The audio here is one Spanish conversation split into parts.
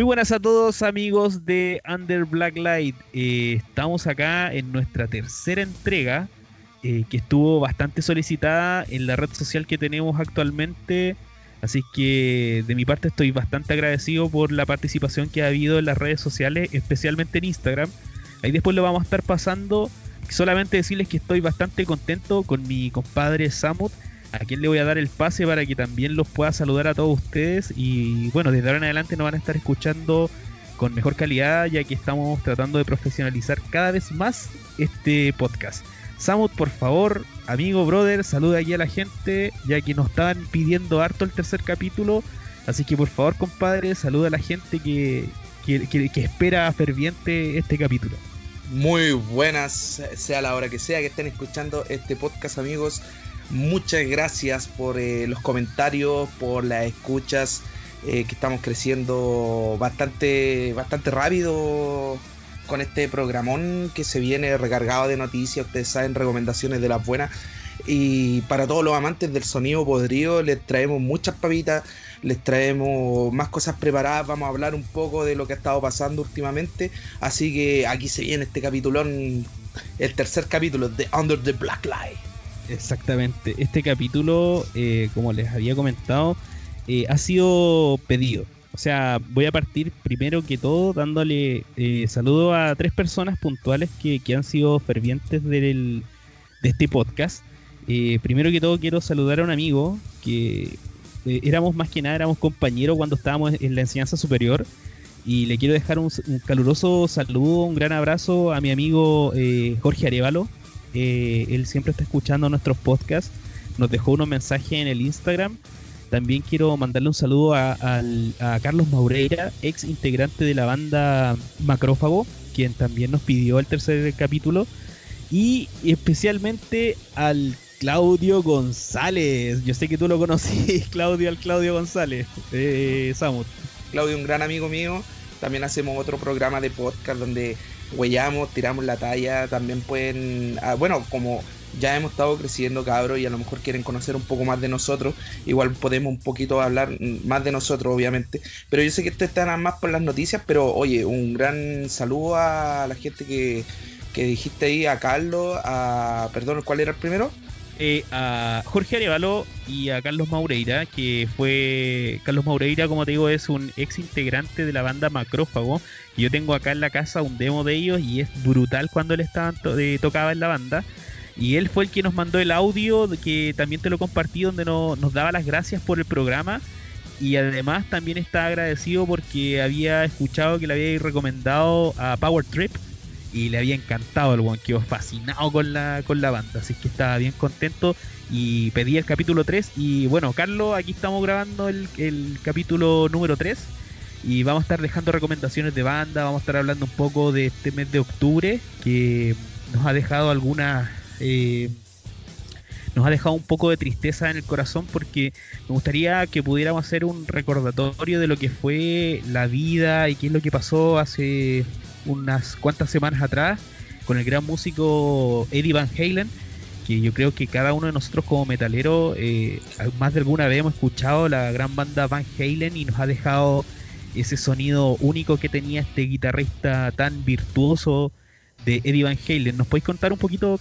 Muy buenas a todos amigos de Under Black Light. Eh, estamos acá en nuestra tercera entrega eh, que estuvo bastante solicitada en la red social que tenemos actualmente. Así que de mi parte estoy bastante agradecido por la participación que ha habido en las redes sociales, especialmente en Instagram. Ahí después lo vamos a estar pasando. Solamente decirles que estoy bastante contento con mi compadre Samut a quien le voy a dar el pase para que también los pueda saludar a todos ustedes. Y bueno, desde ahora en adelante nos van a estar escuchando con mejor calidad, ya que estamos tratando de profesionalizar cada vez más este podcast. Samut, por favor, amigo, brother, saluda aquí a la gente, ya que nos estaban pidiendo harto el tercer capítulo. Así que por favor, compadre, saluda a la gente que, que, que espera ferviente este capítulo. Muy buenas, sea la hora que sea que estén escuchando este podcast, amigos. Muchas gracias por eh, los comentarios, por las escuchas, eh, que estamos creciendo bastante, bastante rápido con este programón que se viene recargado de noticias, ustedes saben, recomendaciones de las buenas. Y para todos los amantes del sonido podrido, les traemos muchas papitas, les traemos más cosas preparadas, vamos a hablar un poco de lo que ha estado pasando últimamente. Así que aquí se viene este capítulón, el tercer capítulo de Under the Black Light. Exactamente. Este capítulo, eh, como les había comentado, eh, ha sido pedido. O sea, voy a partir primero que todo dándole eh, saludo a tres personas puntuales que, han sido fervientes del, de este podcast. primero que todo quiero saludar a un amigo que éramos más que nada, éramos compañeros cuando estábamos en la enseñanza superior. Y le quiero dejar un, un caluroso saludo, un gran abrazo a mi amigo Jorge Arevalo, eh, él siempre está escuchando nuestros podcasts. Nos dejó unos mensajes en el Instagram. También quiero mandarle un saludo a, Carlos Maureira, ex integrante de la banda Macrófago, quien también nos pidió el tercer capítulo. Y especialmente al Claudio González. Yo sé que tú lo conocís, Claudio, al Claudio González, eh. Claudio, un gran amigo mío. También hacemos otro programa de podcast donde huellamos, tiramos la talla, también pueden, ah, bueno, como ya hemos estado creciendo, cabros, y a lo mejor quieren conocer un poco más de nosotros, igual podemos un poquito hablar más de nosotros, obviamente, pero yo sé que ustedes están más por las noticias, pero oye, un gran saludo a la gente que, que dijiste ahí, a Carlos, a, perdón, ¿cuál era el primero? Eh, a Jorge Arevalo y a Carlos Maureira, que fue. Carlos Maureira, como te digo, es un ex integrante de la banda Macrófago. Y yo tengo acá en la casa un demo de ellos y es brutal cuando él estaba tocaba en la banda. Y él fue el que nos mandó el audio, que también te lo compartí, donde nos daba las gracias por el programa. Y además también está agradecido porque había escuchado que le había recomendado a Power Trip y le había encantado el one, quedó fascinado con la, con la banda, así que estaba bien contento y pedí el capítulo 3 y bueno, Carlos, aquí estamos grabando el, capítulo número 3 y vamos a estar dejando recomendaciones de banda, vamos a estar hablando un poco de este mes de octubre que nos ha dejado algunas... Eh, nos ha dejado un poco de tristeza en el corazón porque me gustaría que pudiéramos hacer un recordatorio de lo que fue la vida y qué es lo que pasó hace unas cuantas semanas atrás con el gran músico Eddie Van Halen, que yo creo que cada uno de nosotros como metalero, eh, más de alguna vez hemos escuchado la gran banda Van Halen y nos ha dejado ese sonido único que tenía este guitarrista tan virtuoso de Eddie Van Halen. ¿Nos podéis contar un poquito?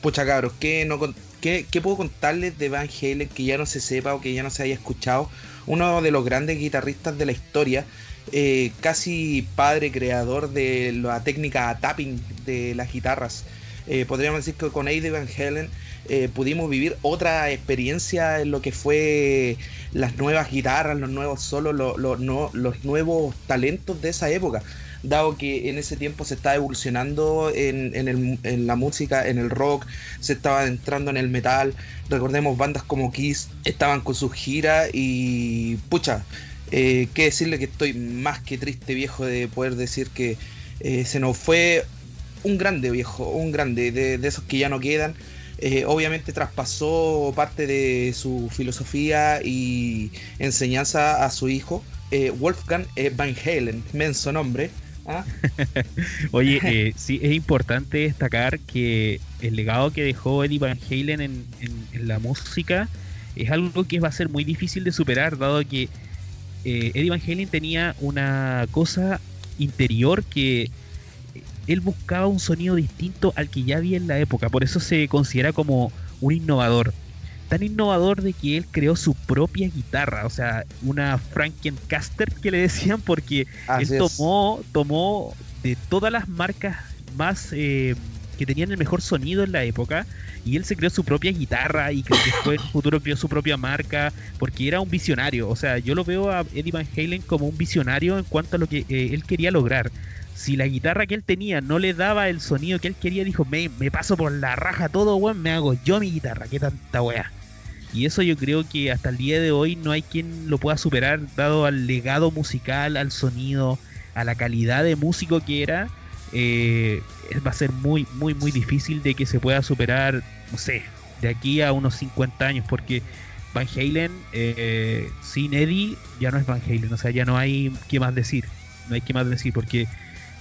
Pucha cabros, ¿qué, no, qué, qué puedo contarles de Van Halen que ya no se sepa o que ya no se haya escuchado? Uno de los grandes guitarristas de la historia eh, casi padre creador de la técnica tapping de las guitarras. Eh, podríamos decir que con Eddie Van Halen eh, pudimos vivir otra experiencia en lo que fue las nuevas guitarras, los nuevos solos, los nuevos talentos de esa época. Dado que en ese tiempo se estaba evolucionando en, en, la música, en el rock, se estaba entrando en el metal. Recordemos bandas como Kiss estaban con sus giras y pucha, eh, que decirle que estoy más que triste, viejo, de poder decir que eh, se nos fue un grande, viejo, un grande, de, esos que ya no quedan. Eh, obviamente traspasó parte de su filosofía y enseñanza a su hijo, Wolfgang Van Halen, menso nombre. ¿ah? Oye, sí, es importante destacar que el legado que dejó Eddie Van Halen en, la música es algo que va a ser muy difícil de superar, dado que eh, Eddie Van Halen tenía una cosa interior que él buscaba un sonido distinto al que ya había en la época, por eso se considera como un innovador. Tan innovador de que él creó su propia guitarra, o sea, una Frankencaster que le decían, porque él tomó, tomó de todas las marcas más eh, que tenían el mejor sonido en la época, y él se creó su propia guitarra y que después en el futuro creó su propia marca porque era un visionario. O sea, yo lo veo a Eddie Van Halen como un visionario en cuanto a lo que eh, él quería lograr. Si la guitarra que él tenía no le daba el sonido que él quería, dijo, me, me paso por la raja todo, weón, me hago yo mi guitarra, qué tanta weá. Y eso yo creo que hasta el día de hoy no hay quien lo pueda superar, dado al legado musical, al sonido, a la calidad de músico que era eh, va a ser muy, muy, muy difícil de que se pueda superar, no sé, de aquí a unos 50 años, porque Van Halen eh, sin Eddie ya no es Van Halen, o sea, ya no hay que más decir, no hay que más decir, porque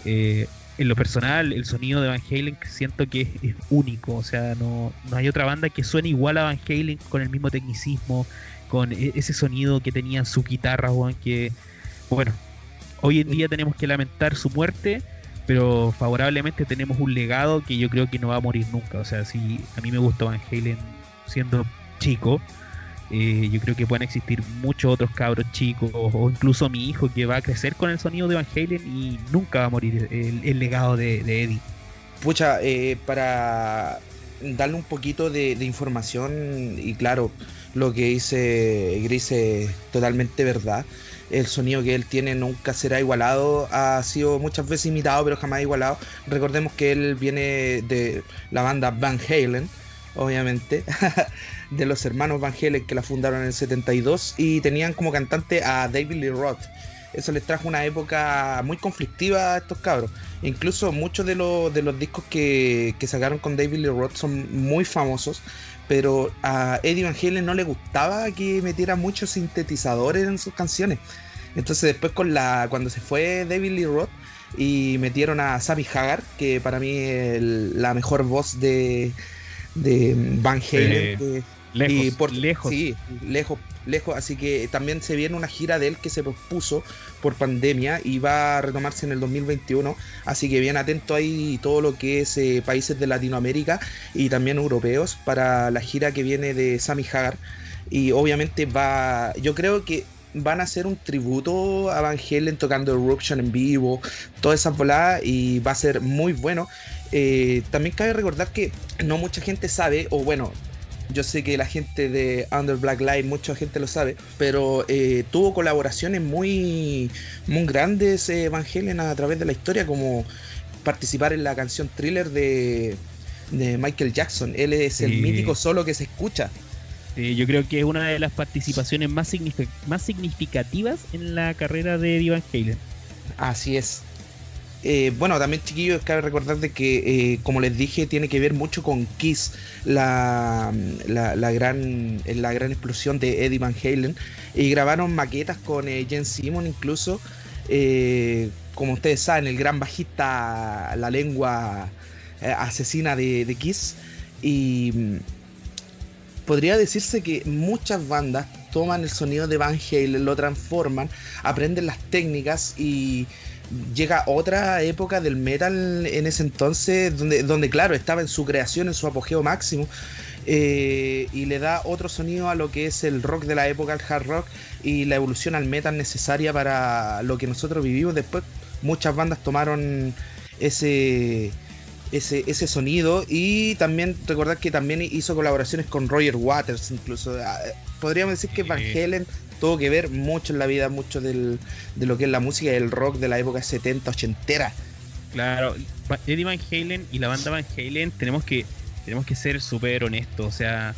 eh, en lo personal, el sonido de Van Halen siento que es, único, o sea, no, no hay otra banda que suene igual a Van Halen con el mismo tecnicismo, con e, ese sonido que tenían su guitarra, que, bueno, hoy en día tenemos que lamentar su muerte, pero favorablemente tenemos un legado que yo creo que no va a morir nunca. O sea, si a mí me gustó Van Halen siendo chico, eh, yo creo que pueden existir muchos otros cabros chicos o incluso mi hijo que va a crecer con el sonido de Van Halen y nunca va a morir el, legado de, Eddie. Pucha, eh, para darle un poquito de, información y claro, lo que dice Gris es totalmente verdad el sonido que él tiene nunca será igualado, ha sido muchas veces imitado, pero jamás igualado. Recordemos que él viene de la banda Van Halen, obviamente, de los hermanos Van Halen que la fundaron en el 72 y tenían como cantante a David Lee Roth. Eso les trajo una época muy conflictiva a estos cabros. Incluso muchos de los, de los discos que, que sacaron con David Lee Roth son muy famosos pero a Eddie Van Halen no le gustaba que metiera muchos sintetizadores en sus canciones. Entonces después con la cuando se fue David Lee Roth y metieron a Sammy Hagar, que para mí es la mejor voz de, de Van Halen. lejos, y por, lejos. Sí, lejos, lejos. Así que también se viene una gira de él que se pospuso por pandemia y va a retomarse en el 2021. Así que bien atento ahí todo lo que es eh, países de Latinoamérica y también europeos para la gira que viene de Sammy Hagar. Y obviamente va, yo creo que van a hacer un tributo a Van Halen tocando Eruption en vivo, todas esas voladas y va a ser muy bueno. Eh, también cabe recordar que no mucha gente sabe, o bueno, yo sé que la gente de Under Black Light, mucha gente lo sabe, pero eh, tuvo colaboraciones muy, muy grandes eh, Van Halen a través de la historia, como participar en la canción thriller de, Michael Jackson. Él es el mítico solo que se escucha. yo creo que es una de las participaciones más, más significativas en la carrera de Eddie Van Halen. Así es. Eh, bueno, también chiquillos, cabe recordar de que, eh, como les dije, tiene que ver mucho con Kiss, la, la, gran, la gran explosión de Eddie Van Halen. Y grabaron maquetas con eh, Jen Simon incluso. como ustedes saben, el gran bajista, la lengua asesina de, de Kiss. Y mm, podría decirse que muchas bandas toman el sonido de Van Halen, lo transforman, aprenden las técnicas y llega otra época del metal en ese entonces, donde, donde claro, estaba en su creación, en su apogeo máximo, eh, y le da otro sonido a lo que es el rock de la época, el hard rock, y la evolución al metal necesaria para lo que nosotros vivimos. Después muchas bandas tomaron ese, ese, ese sonido y también recordar que también hizo colaboraciones con Roger Waters, incluso. Ah, podríamos decir que Van Halen tuvo que ver mucho en la vida, mucho de lo que es la música y el rock de la época 70, 80. Claro, Eddie Van Halen y la banda Van Halen tenemos que, tenemos que ser súper honestos, o sea,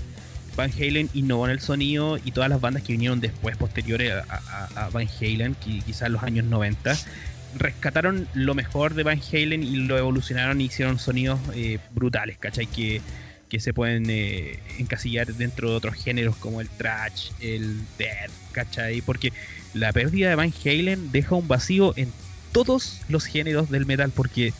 Van Halen innovó en el sonido y todas las bandas que vinieron después, posteriores a, Van Halen, quizás los años 90, rescataron lo mejor de Van Halen y lo evolucionaron y hicieron sonidos eh, brutales, ¿cachai? Que se pueden eh, encasillar dentro de otros géneros como el trash, el death, ¿cachai? Porque la pérdida de Van Halen deja un vacío en todos los géneros del metal, porque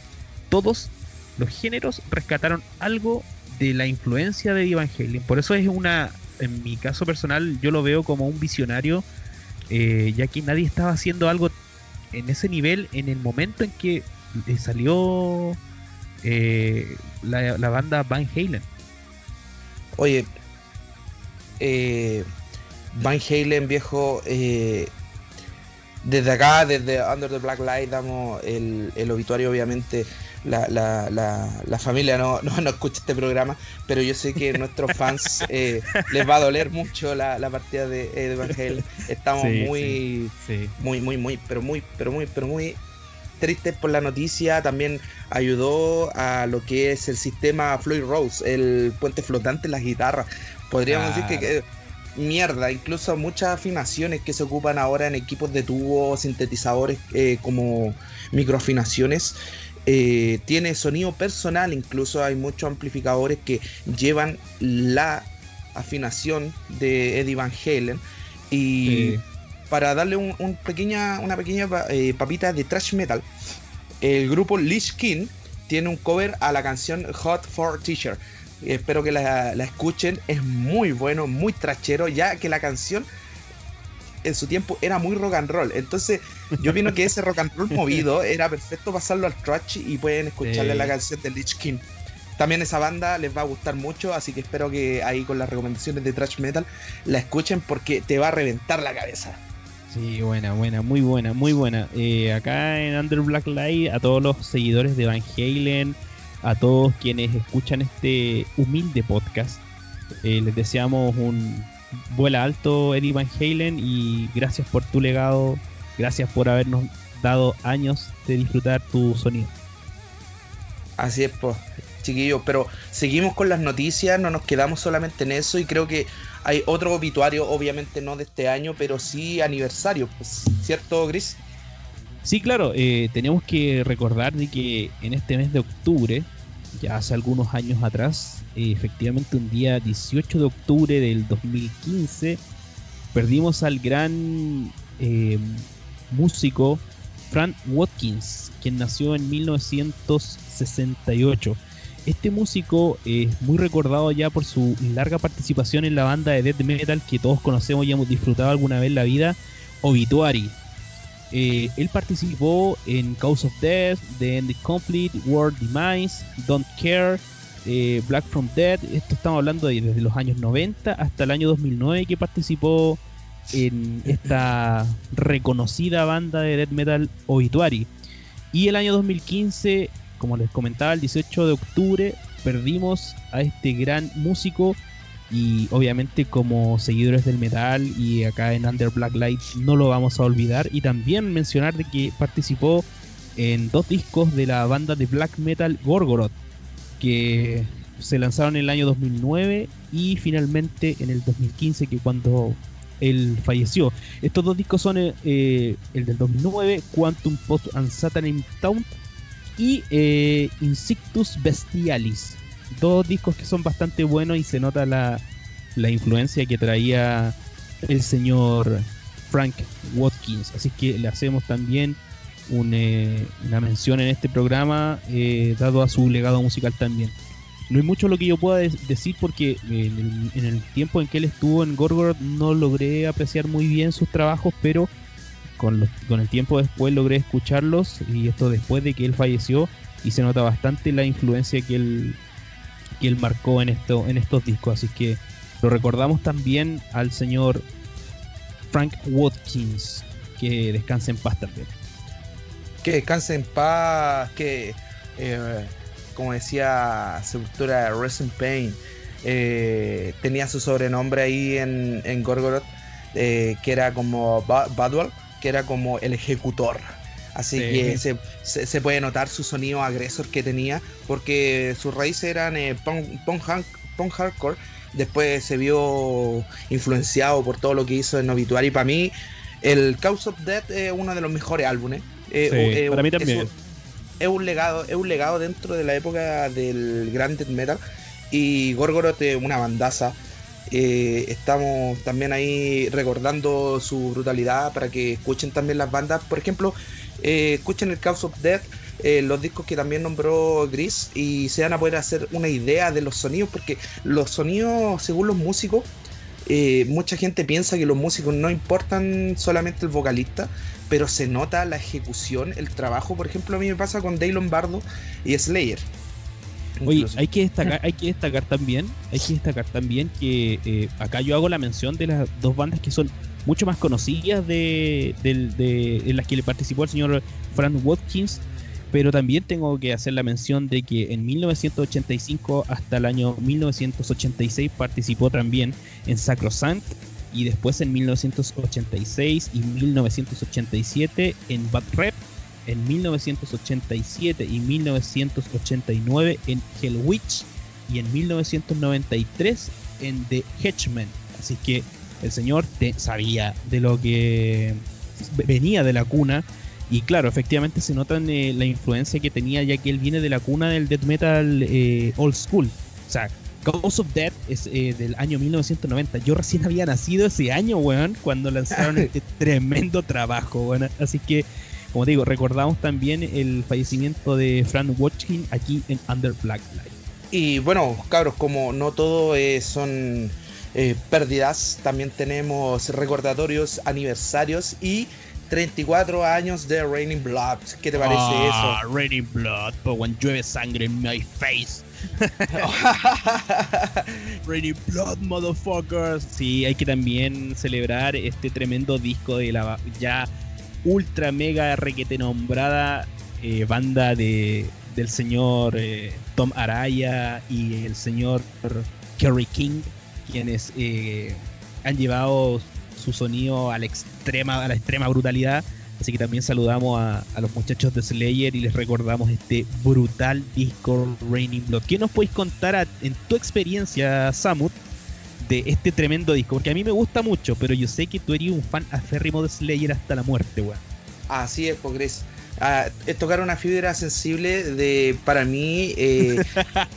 todos los géneros rescataron algo de la influencia de Van Halen. Por eso es una, en mi caso personal, yo lo veo como un visionario eh, ya que nadie estaba haciendo algo en ese nivel en el momento en que eh, salió eh, la, banda Van Halen. Oye, Van Halen, viejo, desde acá, desde Under the Black Light, damos el, el obituario, obviamente la, la, la, familia no, no, escucha este programa, pero yo sé que a nuestros fans eh, les va a doler mucho la, partida de, de Estamos muy, muy, muy, muy, pero muy, pero muy, pero muy tristes por la noticia. También ayudó a lo que es el sistema Floyd Rose, el puente flotante en las guitarras. Podríamos decir que, mierda, incluso muchas afinaciones que se ocupan ahora en equipos de tubo, sintetizadores eh, como microafinaciones. Eh, tiene sonido personal, incluso hay muchos amplificadores que llevan la afinación de Eddie Van Halen. Y para darle un, pequeña, una pequeña eh, papita de thrash metal, el grupo Lich King tiene un cover a la canción Hot for Teacher. Espero que la, la escuchen, es muy bueno, muy trachero, ya que la canción en su tiempo era muy rock and roll. Entonces, yo opino que ese rock and roll movido era perfecto pasarlo al trash y pueden escucharle la canción de Lich King. También esa banda les va a gustar mucho, así que espero que ahí con las recomendaciones de Trash Metal la escuchen porque te va a reventar la cabeza. Sí, buena, buena, muy buena, muy buena. Eh, acá en Under Black Light, a todos los seguidores de Van Halen, a todos quienes escuchan este humilde podcast, eh, les deseamos un vuela alto Eddie Van Halen y gracias por tu legado, gracias por habernos dado años de disfrutar tu sonido. Así es, pues, chiquillos, pero seguimos con las noticias, no nos quedamos solamente en eso y creo que hay otro obituario, obviamente no de este año, pero sí aniversario, pues, ¿cierto, Gris? Sí, claro, eh, tenemos que recordar de que en este mes de octubre, ya hace algunos años atrás, eh, efectivamente un día 18 de octubre del 2015 perdimos al gran eh, músico Frank Watkins, quien nació en 1968. Este músico es muy recordado ya por su larga participación en la banda de death metal que todos conocemos y hemos disfrutado alguna vez en la vida, Obituary. Eh, él participó en Cause of Death, The End Complete, World Demise, Don't Care, eh, Black from Dead, esto estamos hablando de, desde los años 90 hasta el año 2009 que participó en esta reconocida banda de death metal Obituary. Y el año 2015, como les comentaba, el 18 de octubre perdimos a este gran músico y obviamente como seguidores del metal y acá en Under Black Light no lo vamos a olvidar y también mencionar de que participó en dos discos de la banda de black metal Gorgoroth que se lanzaron en el año 2009 y finalmente en el 2015 que cuando él falleció. Estos dos discos son eh, el del 2009, Quantum Post and Satan Town y eh, Bestialis. Dos discos que son bastante buenos y se nota la, la influencia que traía el señor Frank Watkins. Así que le hacemos también eh, una mención en este programa, eh, dado a su legado musical también. No hay mucho lo que yo pueda decir porque en el, tiempo en que él estuvo en Gorgoroth no logré apreciar muy bien sus trabajos, pero con, el tiempo después logré escucharlos y esto después de que él falleció y se nota bastante la influencia que él, que él marcó en, esto, en estos discos. Así que lo recordamos también al señor Frank Watkins, que descanse en paz también que descanse en paz, que, eh, como decía Sepultura Resin Pain, eh, tenía su sobrenombre ahí en, en Gorgoroth, eh, que era como Badwell, que era como el ejecutor. Así que se, puede notar su sonido agresor que tenía, porque sus raíces eran punk, hardcore. Después se vio influenciado por todo lo que hizo en Obituary. Para mí, el Cause of Death es uno de los mejores álbumes. Eh, eh, para mí también. Es un, legado, es un legado dentro de la época del Grand Metal. Y Gorgoroth es una bandaza. Eh, estamos también ahí recordando su brutalidad para que escuchen también las bandas. Por ejemplo, escuchen el Cause of Death, los discos que también nombró Gris, y se van a poder hacer una idea de los sonidos, porque los sonidos, según los músicos, eh, mucha gente piensa que los músicos no importan solamente el vocalista, pero se nota la ejecución, el trabajo. Por ejemplo, a mí me pasa con Dave Lombardo y Slayer. Oye, hay que destacar, hay que destacar también, hay que destacar también que eh, acá yo hago la mención de las dos bandas que son mucho más conocidas de, en las que le participó el señor Frank Watkins, pero también tengo que hacer la mención de que en 1985 hasta el año 1986 participó también en Sacrosanct y después en 1986 y 1987 en Bad Rep, en 1987 y 1989 en Hell Witch y en 1993 en The Hedgeman. Así que el señor te sabía de lo que venía de la cuna. Y claro, efectivamente se nota en, eh, la influencia que tenía, ya que él viene de la cuna del death metal eh, old school. O sea, Cause of Death es eh, del año 1990. Yo recién había nacido ese año, weón, cuando lanzaron este tremendo trabajo, weón. Así que, como digo, recordamos también el fallecimiento de Frank Watkin aquí en Under Black Light. Y bueno, cabros, como no todo son eh, pérdidas, también tenemos recordatorios, aniversarios y 34 años de Raining Blood. ¿Qué te parece ah, eso? Raining Blood, but when llueve sangre en my face. Raining Blood, motherfuckers. Sí, hay que también celebrar este tremendo disco de la ya ultra mega requete nombrada eh, banda de, del señor eh, Tom Araya y el señor Kerry King quienes eh, han llevado su sonido a la extrema, a la extrema brutalidad. Así que también saludamos a, los muchachos de Slayer y les recordamos este brutal disco Raining Blood. ¿Qué nos podéis contar en tu experiencia, Samut, de este tremendo disco? Porque a mí me gusta mucho, pero yo sé que tú eres un fan aférrimo de Slayer hasta la muerte, weón. Así es, Pogres es tocar una fibra sensible de, para mí, eh,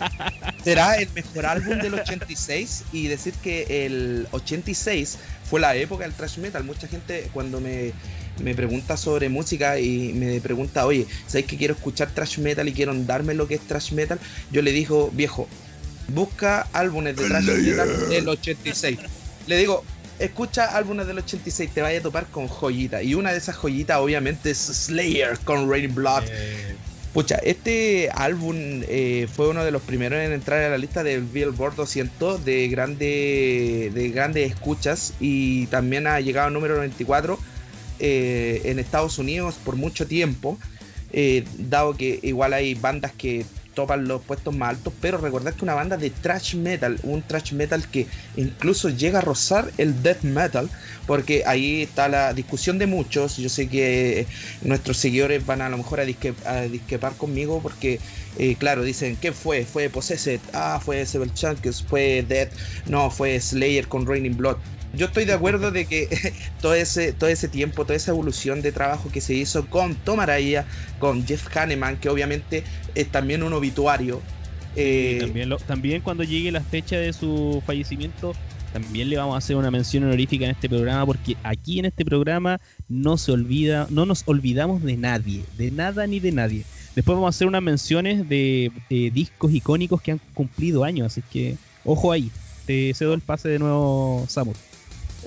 será el mejor álbum del 86 y decir que el 86 fue la época del thrash metal. Mucha gente cuando me, me pregunta sobre música y me pregunta, oye, ¿sabes que quiero escuchar thrash metal y quiero darme lo que es thrash metal? Yo le digo, viejo, busca álbumes de thrash metal del 86. Le digo, escucha álbumes del 86, te vaya a topar con joyitas. Y una de esas joyitas, obviamente, es Slayer con Rain Blood. Eh. Pucha, este álbum eh, fue uno de los primeros en entrar a la lista del Billboard 200 de, grande, de grandes escuchas y también ha llegado al número 94 eh, en Estados Unidos por mucho tiempo, dado que igual hay bandas que topan los puestos más altos, pero recordad que una banda de thrash metal, un thrash metal que incluso llega a rozar el death metal, porque ahí está la discusión de muchos, yo sé que nuestros seguidores van a lo mejor a, disquepar conmigo porque, eh, claro, dicen, ¿qué fue? ¿Fue Possessed? Ah, fue Seven Chunkers, fue Death, no, fue Slayer con Raining Blood yo estoy de acuerdo de que todo ese, todo ese tiempo, toda esa evolución de trabajo que se hizo con Tom Araya, con Jeff Hanneman, que obviamente es también un obituario. Eh, también, también cuando llegue la fecha de su fallecimiento, también le vamos a hacer una mención honorífica en este programa, porque aquí en este programa no se olvida, no nos olvidamos de nadie, de nada ni de nadie. Después vamos a hacer unas menciones de, discos icónicos que han cumplido años, así que ojo ahí. Te cedo el pase de nuevo, Samus.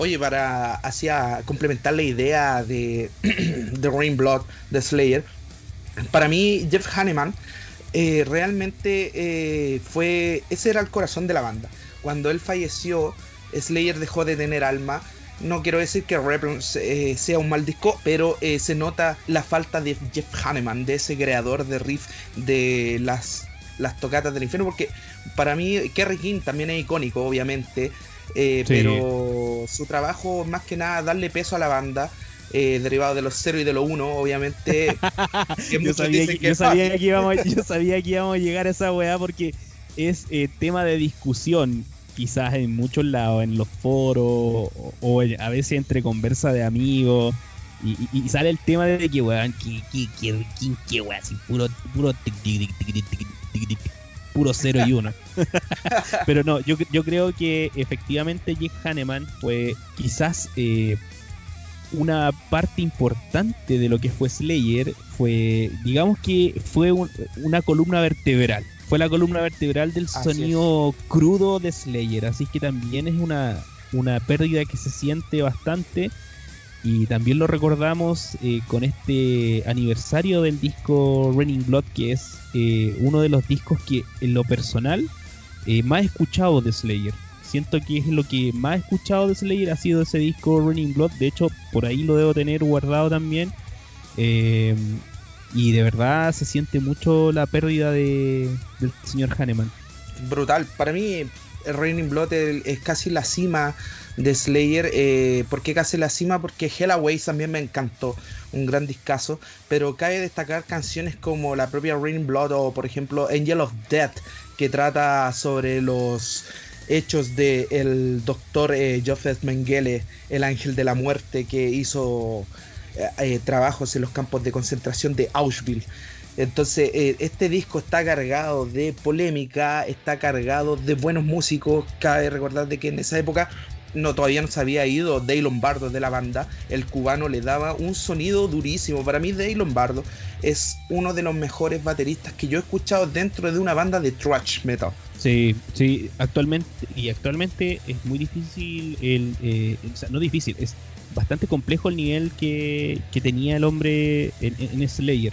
Oye, para hacia complementar la idea de The Rain Blood de Slayer, para mí Jeff Hanneman eh, realmente eh, fue ese era el corazón de la banda. Cuando él falleció, Slayer dejó de tener alma. No quiero decir que Rebel eh, sea un mal disco, pero se nota la falta de Jeff Hanneman, de ese creador de riff de las, las tocatas del infierno, porque para mí Kerry King también es icónico, obviamente. Eh, pero su trabajo, más que nada, darle peso a la banda. Eh, derivado de los 0 y de los 1, obviamente. yo, sabía que, yo, sabía que íbamos, yo sabía que íbamos a llegar a esa weá porque es eh, tema de discusión, quizás en muchos lados, en los foros, o, a veces entre conversa de amigos. Y, sale el tema de que, weón, que, que, que, que, weón, así puro, puro puro 0 y 1. Pero no, yo, yo creo que efectivamente Jeff Hanneman fue quizás eh, una parte importante de lo que fue Slayer. Fue, digamos que fue una columna vertebral. Fue la columna vertebral del sonido crudo de Slayer. Así que también es una, una pérdida que se siente bastante y también lo recordamos eh, con este aniversario del disco Raining Blood, que es eh, uno de los discos que en lo personal eh, más escuchado de Slayer. Siento que es lo que más escuchado de Slayer ha sido ese disco Raining Blood. De hecho, por ahí lo debo tener guardado también. y de verdad se siente mucho la pérdida de, del señor Hanneman. Brutal. Para mí, Raining Blood es casi la cima de Slayer. Eh, ¿Por qué casi la cima? Porque Hellaway también me encantó, un gran discazo. Pero cabe destacar canciones como la propia Raining Blood o, por ejemplo, Angel of Death, que trata sobre los hechos del el doctor eh, Joseph Mengele, el ángel de la muerte, que hizo eh, eh, trabajos en los campos de concentración de Auschwitz. Entonces, eh, este disco está cargado de polémica, está cargado de buenos músicos. Cabe recordar de que en esa época no, todavía no se había ido Dave Lombardo de la banda. El cubano le daba un sonido durísimo. Para mí, Dave Lombardo es uno de los mejores bateristas que yo he escuchado dentro de una banda de thrash metal. Sí, sí, actualmente, y actualmente es muy difícil, el, eh, no difícil, es bastante complejo el nivel que, tenía el hombre en, en Slayer.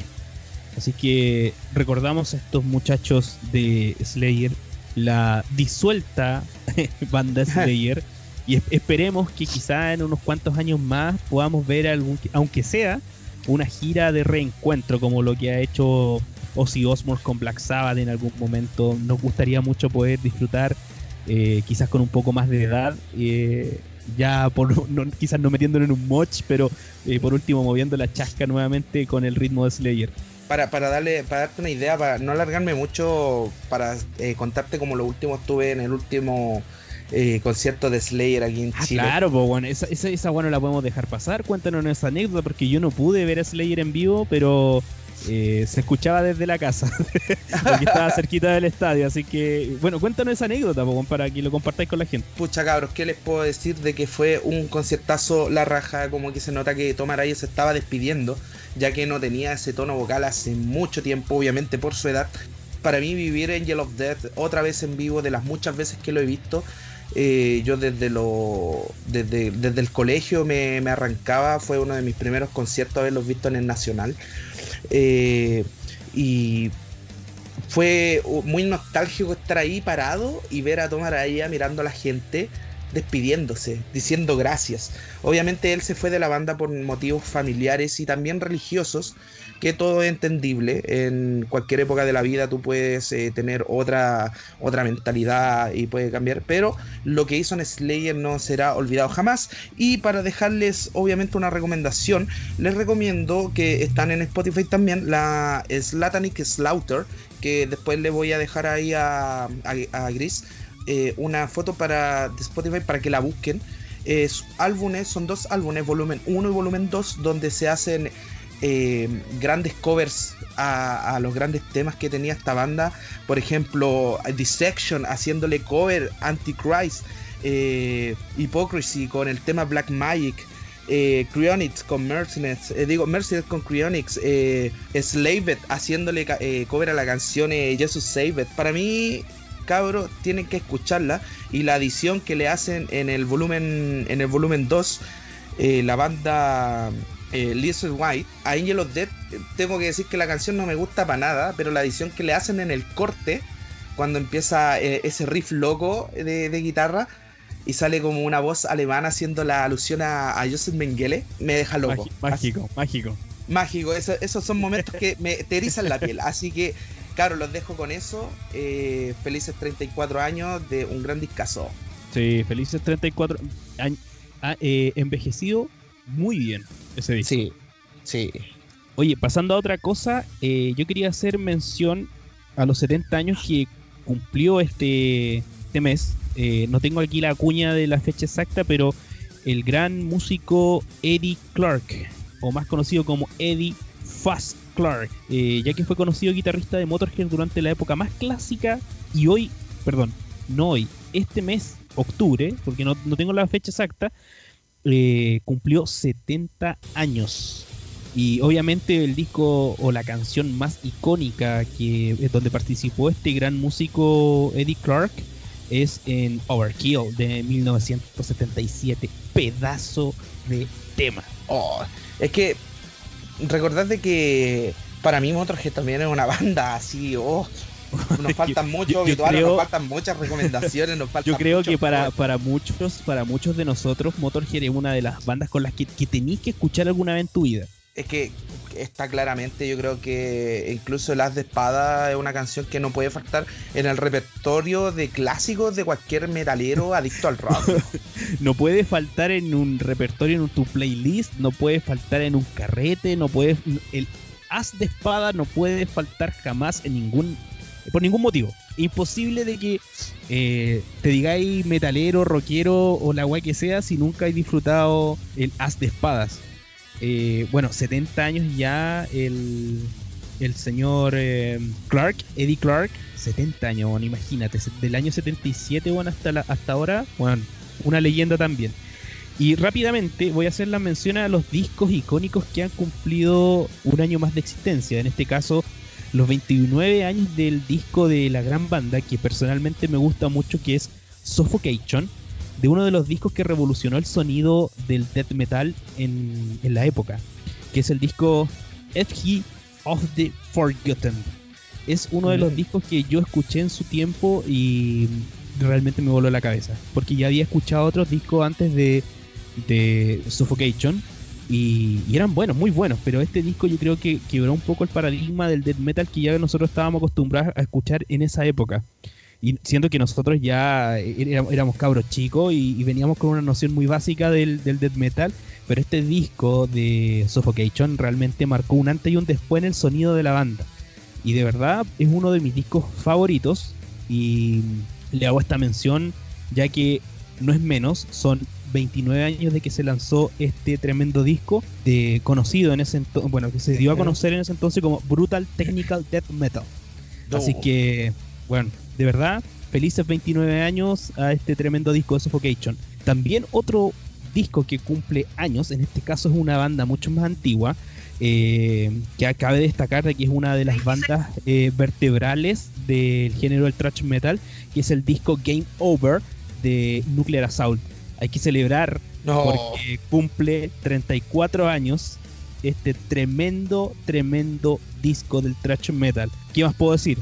Así que recordamos a estos muchachos de Slayer, la disuelta banda Slayer, y esperemos que quizá en unos cuantos años más podamos ver algún, aunque sea una gira de reencuentro como lo que ha hecho Ozzy Osbourne con Black Sabbath en algún momento. Nos gustaría mucho poder disfrutar, eh, quizás con un poco más de edad, eh, ya por quizás no metiéndolo en un moch, pero eh, por último moviendo la chasca nuevamente con el ritmo de Slayer para, para, darle, para darte una idea, para no alargarme mucho, para eh, contarte como lo último estuve en el último eh, concierto de Slayer aquí en ah, Chile. Claro, pues bueno, esa, esa, esa bueno la podemos dejar pasar. Cuéntanos esa anécdota, porque yo no pude ver a Slayer en vivo, pero eh, se escuchaba desde la casa, porque estaba cerquita del estadio. Así que, bueno, cuéntanos esa anécdota para que lo compartáis con la gente. Pucha, cabros, ¿qué les puedo decir de que fue un conciertazo la raja? Como que se nota que Tomar ahí se estaba despidiendo, ya que no tenía ese tono vocal hace mucho tiempo, obviamente por su edad. Para mí, vivir Angel of Death otra vez en vivo, de las muchas veces que lo he visto, eh, yo desde, lo, desde, desde el colegio me, me, arrancaba, fue uno de mis primeros conciertos haberlos visto en el Nacional. Eh, y fue muy nostálgico estar ahí parado y ver a Tomar ahí mirando a la gente despidiéndose, diciendo gracias. Obviamente él se fue de la banda por motivos familiares y también religiosos, que todo es entendible. En cualquier época de la vida tú puedes eh, tener otra, otra mentalidad y puede cambiar, pero lo que hizo en Slayer no será olvidado jamás. Y para dejarles obviamente una recomendación, les recomiendo que están en Spotify también la Slatanic Slaughter, que después le voy a dejar ahí a, a Gris eh, una foto para, de Spotify para que la busquen. álbumes, son dos álbumes, volumen 1 y volumen 2, donde se hacen eh, grandes covers a, los grandes temas que tenía esta banda. Por ejemplo, Dissection haciéndole cover Antichrist, eh, Hypocrisy con el tema Black Magic. Eh, con Mercenaries, digo Mercenaries con Cryonics, Slaved haciéndole cover a la canción Jesus Saved. Para mí cabros tienen que escucharla y la edición que le hacen en el volumen en el volumen 2 eh, la banda eh, Lizard White a Angel of Death tengo que decir que la canción no me gusta para nada pero la edición que le hacen en el corte cuando empieza eh, ese riff loco de, guitarra y sale como una voz alemana haciendo la alusión a, Joseph Mengele me deja loco mágico mágico mágico esos son momentos que me te erizan la piel así que Claro, los dejo con eso. Eh, felices 34 años de un gran discazo. Sí, felices 34 años. Ah, eh, envejecido muy bien ese disco. Sí, sí. Oye, pasando a otra cosa, eh, yo quería hacer mención a los 70 años que cumplió este, este mes. no tengo aquí la cuña de la fecha exacta, pero el gran músico Eddie Clark, o más conocido como Eddie Fast Clark, eh, ya que fue conocido guitarrista de Motorhead durante la época más clásica y hoy, perdón, no hoy, este mes, octubre, porque no, tengo la fecha exacta, eh, cumplió 70 años. Y obviamente el disco o la canción más icónica que donde participó este gran músico Eddie Clark es en Overkill de 1977. Pedazo de tema. Oh, es que recordad de que para mí Motorhead también es una banda así, oh, nos faltan muchos habituales, nos faltan muchas recomendaciones, nos faltan Yo creo que para, para muchos, para muchos de nosotros, Motorhead es una de las bandas con las que, que tenéis que escuchar alguna vez en tu vida. Es que está claramente, yo creo que incluso El As de Espada es una canción que no puede faltar en el repertorio de clásicos de cualquier metalero adicto al rock. no puede faltar en un repertorio, en tu playlist, no puede faltar en un carrete, no puede. El As de Espada no puede faltar jamás en ningún. Por ningún motivo. Imposible de que eh, te digáis metalero, rockero o la guay que sea si nunca hay disfrutado el As de Espadas eh, bueno, 70 años ya el, el señor eh, Clark, Eddie Clark, 70 años, bueno, imagínate, del año 77 bueno, hasta, la, hasta ahora, bueno, una leyenda también. Y rápidamente voy a hacer la mención a los discos icónicos que han cumplido un año más de existencia. En este caso, los 29 años del disco de la gran banda, que personalmente me gusta mucho, que es Suffocation de uno de los discos que revolucionó el sonido del death metal en, la época, que es el disco Effigy of the Forgotten. Es uno de los discos que yo escuché en su tiempo y realmente me voló la cabeza, porque ya había escuchado otros discos antes de, de Suffocation y, y, eran buenos, muy buenos, pero este disco yo creo que quebró un poco el paradigma del death metal que ya nosotros estábamos acostumbrados a escuchar en esa época. Y siento que nosotros ya éramos cabros chicos y, veníamos con una noción muy básica del, del death metal, pero este disco de Suffocation realmente marcó un antes y un después en el sonido de la banda. Y de verdad es uno de mis discos favoritos y le hago esta mención ya que no es menos, son 29 años de que se lanzó este tremendo disco de conocido en ese entonces, bueno, que se dio a conocer en ese entonces como Brutal Technical Death Metal. Así que, bueno, de verdad, felices 29 años a este tremendo disco de Suffocation. También otro disco que cumple años, en este caso es una banda mucho más antigua, eh, que acabe de destacar de que es una de las bandas eh, vertebrales del género del thrash metal, que es el disco Game Over de Nuclear Assault. Hay que celebrar porque cumple 34 años este tremendo, tremendo disco del thrash metal. ¿Qué más puedo decir?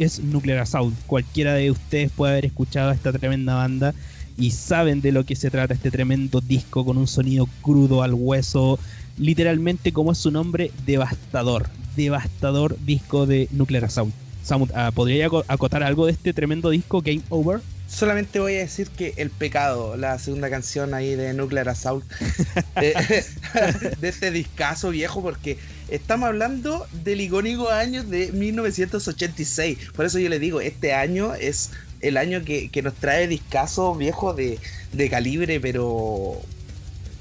es Nuclear Assault. Cualquiera de ustedes puede haber escuchado a esta tremenda banda y saben de lo que se trata este tremendo disco con un sonido crudo al hueso, literalmente como es su nombre, devastador. Devastador disco de Nuclear Assault. Samut, ah, ¿podría acotar algo de este tremendo disco, Game Over? Solamente voy a decir que El Pecado, la segunda canción ahí de Nuclear Assault, de, de este discazo viejo, porque estamos hablando del icónico año de 1986. Por eso yo le digo, este año es el año que, nos trae discazo viejo de, calibre, pero.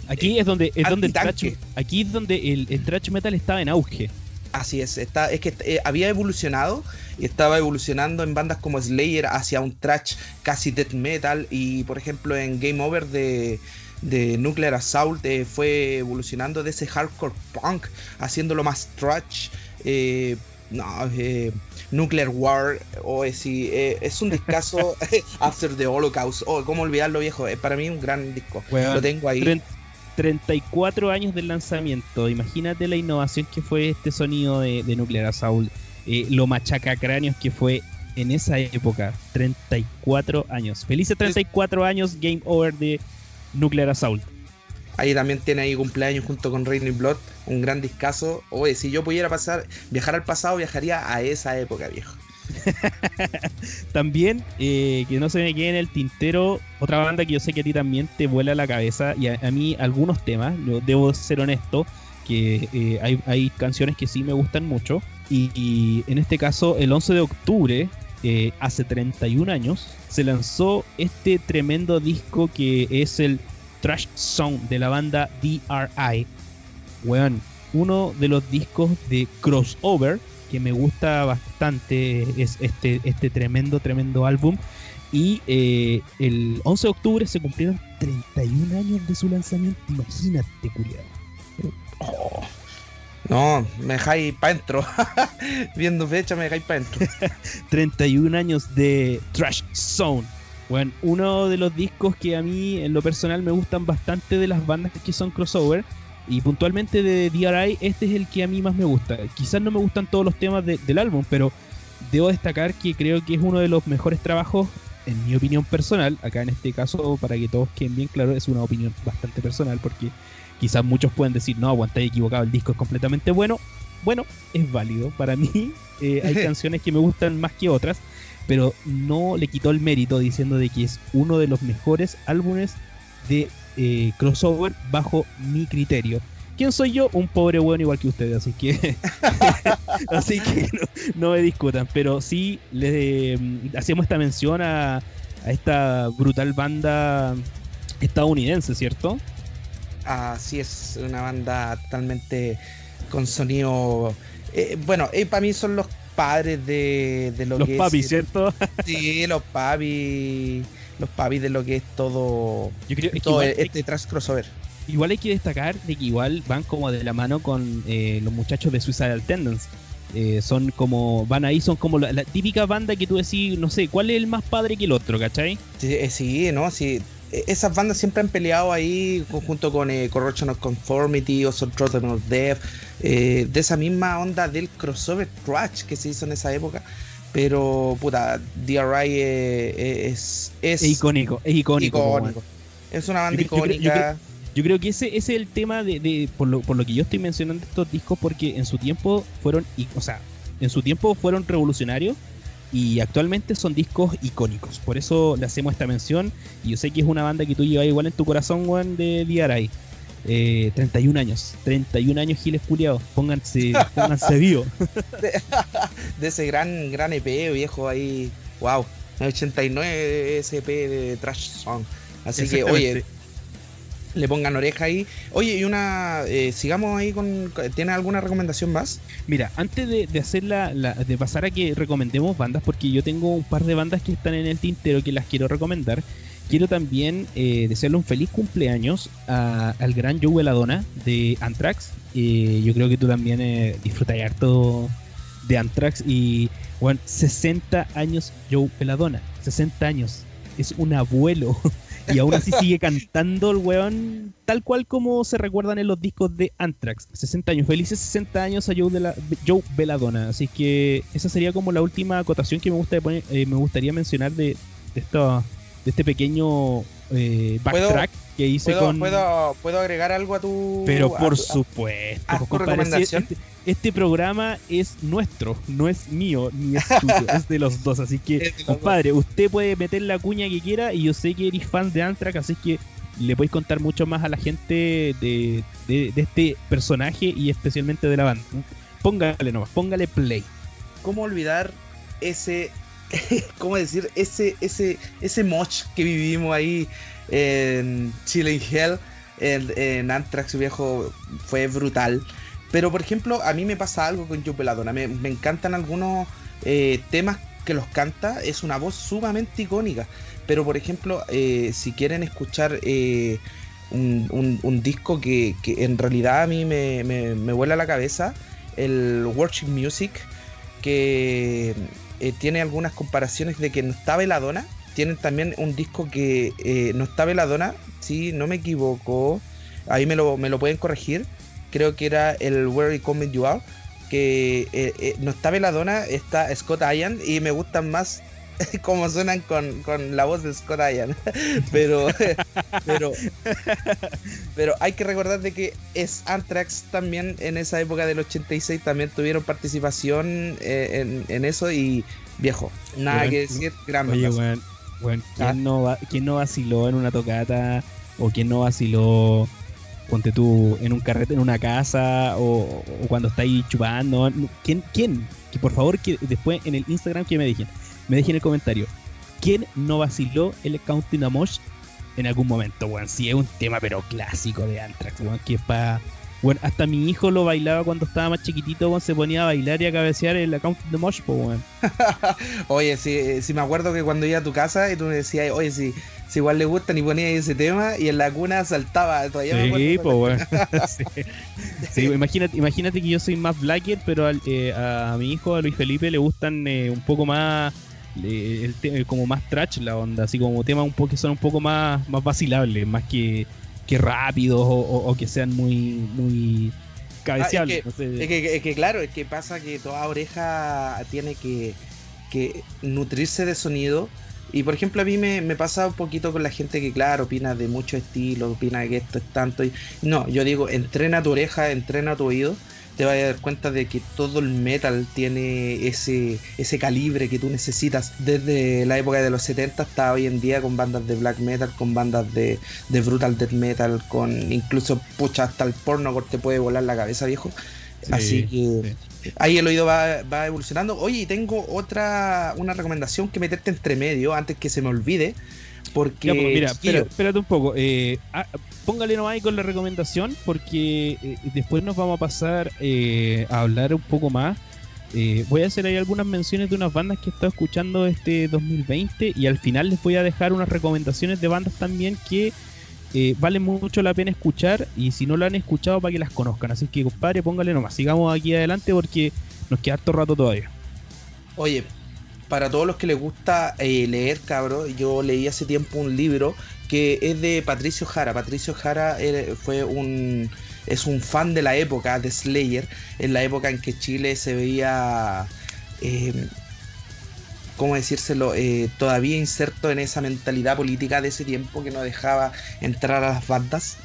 Aquí es donde, es donde el trash, aquí es donde el, el metal estaba en auge. Así es, está, es que eh, había evolucionado y estaba evolucionando en bandas como Slayer hacia un trash casi death metal y por ejemplo en Game Over de, de Nuclear Assault eh, fue evolucionando de ese hardcore punk, haciéndolo más trash. Eh, no, Nuclear War, o es un discazo After the Holocaust. Oh, ¿Cómo olvidarlo, viejo? Es para mí un gran disco. lo tengo ahí. 34 años del lanzamiento. Imagínate la innovación que fue este sonido de, Nuclear Assault. lo machaca cráneos que fue en esa época. 34 años. Felices 34 años Game Over de Nuclear Assault. Ahí también tiene ahí cumpleaños junto con Raining Blood, un gran discazo. Oye, si yo pudiera pasar, viajar al pasado, viajaría a esa época, viejo. también, eh, que no se me quede en el tintero, otra banda que yo sé que a ti también te vuela la cabeza, y a, mí algunos temas, yo debo ser honesto, que eh, hay, canciones que sí me gustan mucho, y en este caso, el 11 de octubre eh, hace 31 años, se lanzó este tremendo disco que es el Trash Song de la banda DRI. Weón, uno de los discos de crossover que me gusta bastante es este, este tremendo, tremendo álbum. Y eh, el 11 de octubre se cumplieron 31 años de su lanzamiento. Imagínate, culiado. Oh. No, me dejáis para adentro. Viendo fecha, me dejáis para adentro. 31 años de Trash Zone. Bueno, uno de los discos que a mí en lo personal me gustan bastante de las bandas que son crossover y puntualmente de DRI, este es el que a mí más me gusta. Quizás no me gustan todos los temas del álbum, pero debo destacar que creo que es uno de los mejores trabajos, en mi opinión personal. Acá en este caso, para que todos queden bien claros, es una opinión bastante personal, porque quizás muchos pueden decir, no, aguantáis equivocado, el disco es completamente bueno. Bueno, es válido. Para mí eh, hay canciones que me gustan más que otras, pero no le quitó el mérito diciendo de que es uno de los mejores álbumes de eh, crossover bajo mi criterio. ¿Quién soy yo? Un pobre weón igual que ustedes, así que así que no, me discutan, pero sí le mm, hacemos esta mención a, a esta brutal banda estadounidense, ¿cierto? Así es, una banda totalmente con sonido. Eh, bueno, eh, para mí son los padres de, de lo los que papis, ¿cierto? Sí, los papis los pavis de lo que es todo, Yo creo, todo este trash crossover. Igual hay que destacar de que igual van como de la mano con eh, los muchachos de Suicidal Tendency. Eh, son como, van ahí, son como la, típica banda que tú decís, no sé, ¿cuál es el más padre que el otro, cachai? Sí, eh, sí ¿no? Sí, e, esas bandas siempre han peleado ahí junto con Corruption of Conformity o Trotten of Death, de esa misma onda del crossover trash que se hizo en esa época. Pero, puta, DRI es, es, icónico, es icónico. Es una banda icónica. Yo, creo que ese, ese es el tema de, por, lo, por lo que yo estoy mencionando estos discos, porque en su tiempo fueron, o sea, en su tiempo fueron revolucionarios y actualmente son discos icónicos. Por eso le hacemos esta mención. Y yo sé que es una banda que tú llevas igual en tu corazón, Juan, de DRI. Eh, 31 años, 31 años Giles Culiados, pónganse, pónganse vivo. De, ese gran, gran EP viejo ahí, wow, 89 SP de Trash Song. Así que, oye, le pongan oreja ahí. Oye, y una, eh, sigamos ahí con, ¿tiene alguna recomendación más? Mira, antes de, de hacer la, de pasar a que recomendemos bandas, porque yo tengo un par de bandas que están en el tintero que las quiero recomendar. Quiero también eh, desearle un feliz cumpleaños al gran Joe Veladona de Anthrax. Eh, yo creo que tú también eh, disfrutas harto de Anthrax. Y bueno, 60 años Joe Veladona. 60 años. Es un abuelo. y aún así sigue cantando el weón tal cual como se recuerdan en los discos de Anthrax. 60 años, felices 60 años a Joe, de la, Joe Veladona. Así que esa sería como la última acotación que me, gusta poner, me gustaría mencionar de, de, esto, de este pequeño eh, backtrack que hice con. ¿puedo, ¿Puedo agregar algo a tu. Pero por supuesto, recomendación. Este, este, programa es nuestro, no es mío ni es tuyo, es de los dos. Así que, compadre, usted puede meter la cuña que quiera y yo sé que eres fan de Antrax, así que le podéis contar mucho más a la gente de, de, de este personaje y especialmente de la banda. Póngale nomás, póngale play. ¿Cómo olvidar ese ¿cómo decir? Ese, ese, ese moch que vivimos ahí en Chile Hell, en, en Anthrax viejo, fue brutal. Pero por ejemplo, a mí me pasa algo con Joe Peladona. Me, me encantan algunos eh, temas que los canta. Es una voz sumamente icónica. Pero por ejemplo, eh, si quieren escuchar eh, un, disco que, en realidad a mí me, me, me vuela la cabeza, el Worship Music, que eh, tiene algunas comparaciones de que no está Veladona. Tienen también un disco que eh, no está Veladona, si no me equivoco. Ahí me lo, me lo pueden corregir. Creo que era el Where Coming You Are. Que eh, no está Veladona, está Scott Ian. Y me gustan más como suenan con, la voz de Scott Ian. pero, pero, pero hay que recordar de que es Anthrax también en esa época del 86 también tuvieron participación eh, en, eso y viejo, nada que decir, gran Oye, bueno, bueno, ¿quién, ah. no va, ¿quién no vaciló en una tocata o quién no vaciló ponte tú en un carrete en una casa o, cuando estáis chupando. ¿Quién? ¿Quién? Que por favor que después en el Instagram que me dejen me dejen en el comentario. ¿Quién no vaciló el Counting a Mosh en algún momento, weón? Si es un tema, pero clásico de Anthrax, weón, que es para. Bueno, hasta mi hijo lo bailaba cuando estaba más chiquitito, weón, se ponía a bailar y a cabecear el account de Mosh, weón. oye, si, si me acuerdo que cuando iba a tu casa y tú me decías, oye, si, si igual le gusta ni ponía ese tema y en la cuna saltaba. sí, pues, weón. sí. imagínate, imagínate que yo soy más blacker, pero eh, a mi hijo, a Luis Felipe, le gustan eh, un poco más el como más trash la onda, así como temas un poco que son un poco más, más vacilables, más que, que rápidos o, que sean muy, muy cabeceables. Ah, es, que, es, que, claro, es que pasa que toda oreja tiene que, que nutrirse de sonido. Y por ejemplo, a mí me, me, pasa un poquito con la gente que, claro, opina de mucho estilo, opina que esto es tanto. Y... No, yo digo, entrena tu oreja, entrena tu oído te vas a dar cuenta de que todo el metal tiene ese, ese calibre que tú necesitas. Desde la época de los 70 hasta hoy en día con bandas de black metal, con bandas de, brutal death metal, con incluso, pucha, hasta el porno te puede volar la cabeza, viejo. Así que ahí el oído va, va, evolucionando. Oye, y tengo otra, una recomendación que meterte entre medio antes que se me olvide. Porque. Pues, mira, espérate un poco. Eh, ah, póngale nomás ahí con la recomendación, porque eh, después nos vamos a pasar eh, a hablar un poco más. voy a hacer ahí algunas menciones de unas bandas que he estado escuchando este 2020 y al final les voy a dejar unas recomendaciones de bandas también que valen mucho la pena escuchar y si no lo han escuchado para que las conozcan. Así que compadre, póngale nomás, sigamos aquí adelante porque nos queda harto rato todavía. Oye, para todos los que les gusta eh, leer, cabrón, yo leí hace tiempo un libro que es de Patricio Jara. Patricio Jara eh, fue un es un fan de la época de Slayer, en la época en que Chile se veía, eh, ¿cómo decírselo?, todavía inserto en esa mentalidad política de ese tiempo que no dejaba entrar a las bandas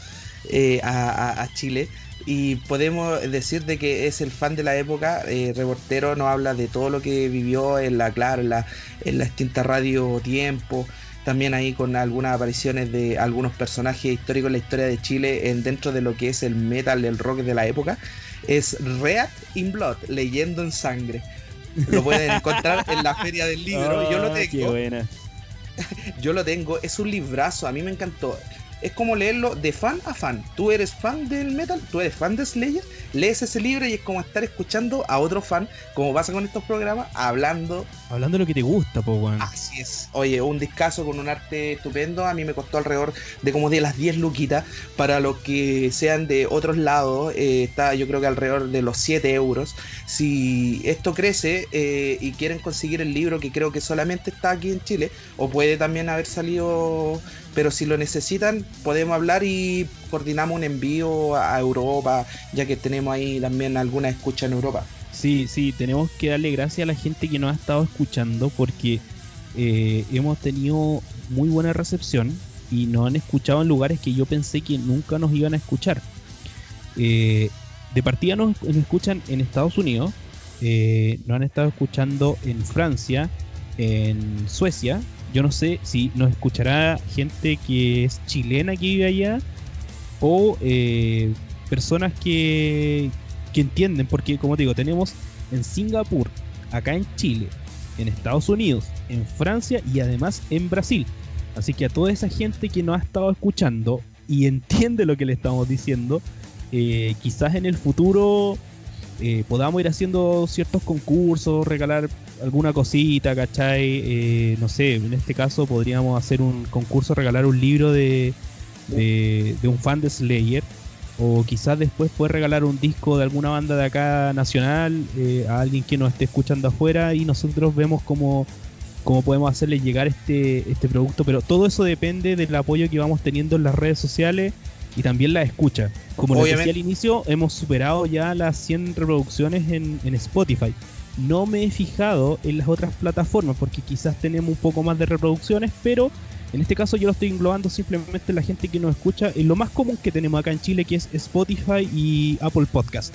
a Chile y podemos decir de que es el fan de la época. Eh, Reportero nos habla de todo lo que vivió en la, claro, en la, en la extinta radio Tiempo. También ahí con algunas apariciones de algunos personajes históricos en la historia de Chile en, dentro de lo que es el metal, el rock de la época. Es Reat in Blood, leyendo en sangre. Lo pueden encontrar en la feria del libro. Yo lo ah, tengo. Yo lo tengo. Es un librazo. A mí me encantó es como leerlo de fan a fan. Tú eres fan del metal, tú eres fan de Slayer, lees ese libro y es como estar escuchando a otro fan, como pasa con estos programas, hablando. Hablando de lo que te gusta, po, weón. Así es. Oye, un discazo con un arte estupendo. A mí me costó alrededor de como de las 10 luquitas. Para los que sean de otros lados, eh, está yo creo que alrededor de los 7 euros. Si esto crece eh, y quieren conseguir el libro, que creo que solamente está aquí en Chile, o puede también haber salido pero si lo necesitan podemos hablar y coordinamos un envío a Europa, ya que tenemos ahí también alguna escucha en Europa. Sí, sí, tenemos que darle gracias a la gente que nos ha estado escuchando porque eh, hemos tenido muy buena recepción y nos han escuchado en lugares que yo pensé que nunca nos iban a escuchar. Eh, de partida nos, escuchan en Estados Unidos, eh, nos han estado escuchando en Francia, en Suecia, yo no sé si nos escuchará gente que es chilena que vive allá o eh, personas que, que entienden, porque como digo, tenemos en Singapur, acá en Chile, en Estados Unidos, en Francia y además en Brasil. Así que a toda esa gente que nos ha estado escuchando y entiende lo que le estamos diciendo, eh, quizás en el futuro eh, podamos ir haciendo ciertos concursos, regalar alguna cosita, ¿cachai? Eh, no sé, en este caso podríamos hacer un concurso, regalar un libro de, de, un fan de Slayer. O quizás después poder regalar un disco de alguna banda de acá nacional eh, a alguien que nos esté escuchando afuera y nosotros vemos cómo, cómo podemos hacerle llegar este, este producto. Pero todo eso depende del apoyo que vamos teniendo en las redes sociales y también la escucha. Como les decía al inicio, hemos superado ya las 100 reproducciones en, en Spotify. No me he fijado en las otras plataformas porque quizás tenemos un poco más de reproducciones, pero en este caso yo lo estoy englobando simplemente en la gente que nos escucha en lo más común que tenemos acá en Chile, que es Spotify y Apple Podcast.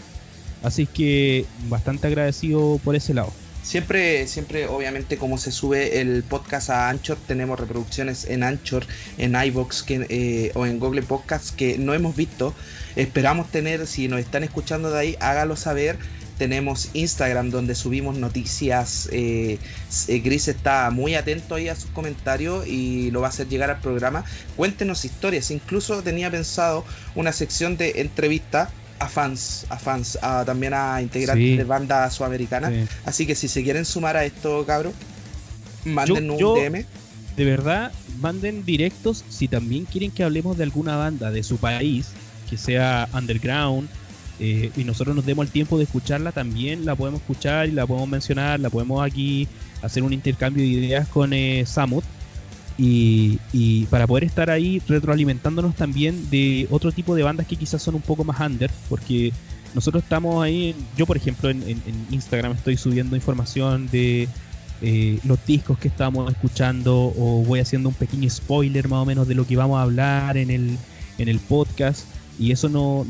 Así que bastante agradecido por ese lado. Siempre, siempre, obviamente, como se sube el podcast a Anchor, tenemos reproducciones en Anchor, en iBox eh, o en Google Podcast que no hemos visto. Esperamos tener, si nos están escuchando de ahí, hágalo saber tenemos Instagram donde subimos noticias. Eh, eh, Gris está muy atento ahí a sus comentarios y lo va a hacer llegar al programa. Cuéntenos historias. Incluso tenía pensado una sección de entrevista a fans, a fans, también a integrantes de bandas sudamericanas. Así que si se quieren sumar a esto, cabros, manden un DM. De verdad, manden directos si también quieren que hablemos de alguna banda de su país, que sea underground eh, y nosotros nos demos el tiempo de escucharla, también la podemos escuchar y la podemos mencionar, la podemos aquí hacer un intercambio de ideas con eh, Samut. Y, y, para poder estar ahí retroalimentándonos también de otro tipo de bandas que quizás son un poco más under, porque nosotros estamos ahí, yo por ejemplo en, Instagram estoy subiendo información de eh, los discos que estamos escuchando o voy haciendo un pequeño spoiler más o menos de lo que vamos a hablar en el, en el podcast y eso nos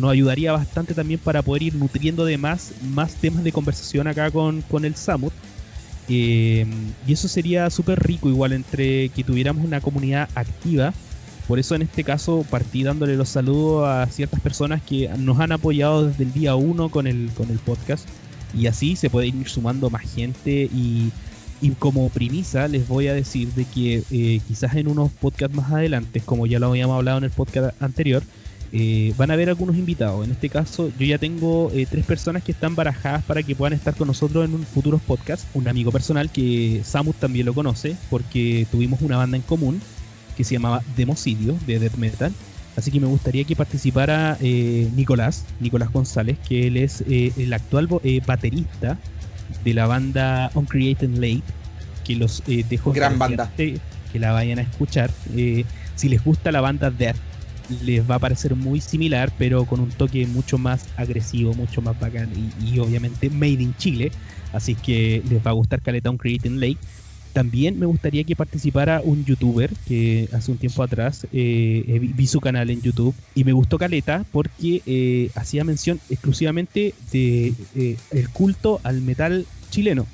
no, ayudaría bastante también para poder ir nutriendo de más, más temas de conversación acá con, con el Samut. Eh, y eso sería súper rico igual entre que tuviéramos una comunidad activa. Por eso en este caso partí dándole los saludos a ciertas personas que nos han apoyado desde el día uno con el, con el podcast. Y así se puede ir sumando más gente y y como premisa les voy a decir de que eh, quizás en unos podcasts más adelante, como ya lo habíamos hablado en el podcast anterior, eh, van a haber algunos invitados. En este caso, yo ya tengo eh, tres personas que están barajadas para que puedan estar con nosotros en un futuros podcast. Un amigo personal que Samus también lo conoce porque tuvimos una banda en común que se llamaba Democidio de Death Metal. Así que me gustaría que participara Nicolás, Nicolás González, que él es el actual baterista de la banda Uncreated Late, que los eh, dejo Gran banda. que la vayan a escuchar. si les gusta la banda Death, les va a parecer muy similar, pero con un toque mucho más agresivo, mucho más bacán y, obviamente made in Chile. Así que les va a gustar Caleta un Creating Lake. También me gustaría que participara un youtuber que hace un tiempo atrás eh, vi su canal en YouTube y me gustó Caleta porque eh, hacía mención exclusivamente de eh, el culto al metal chileno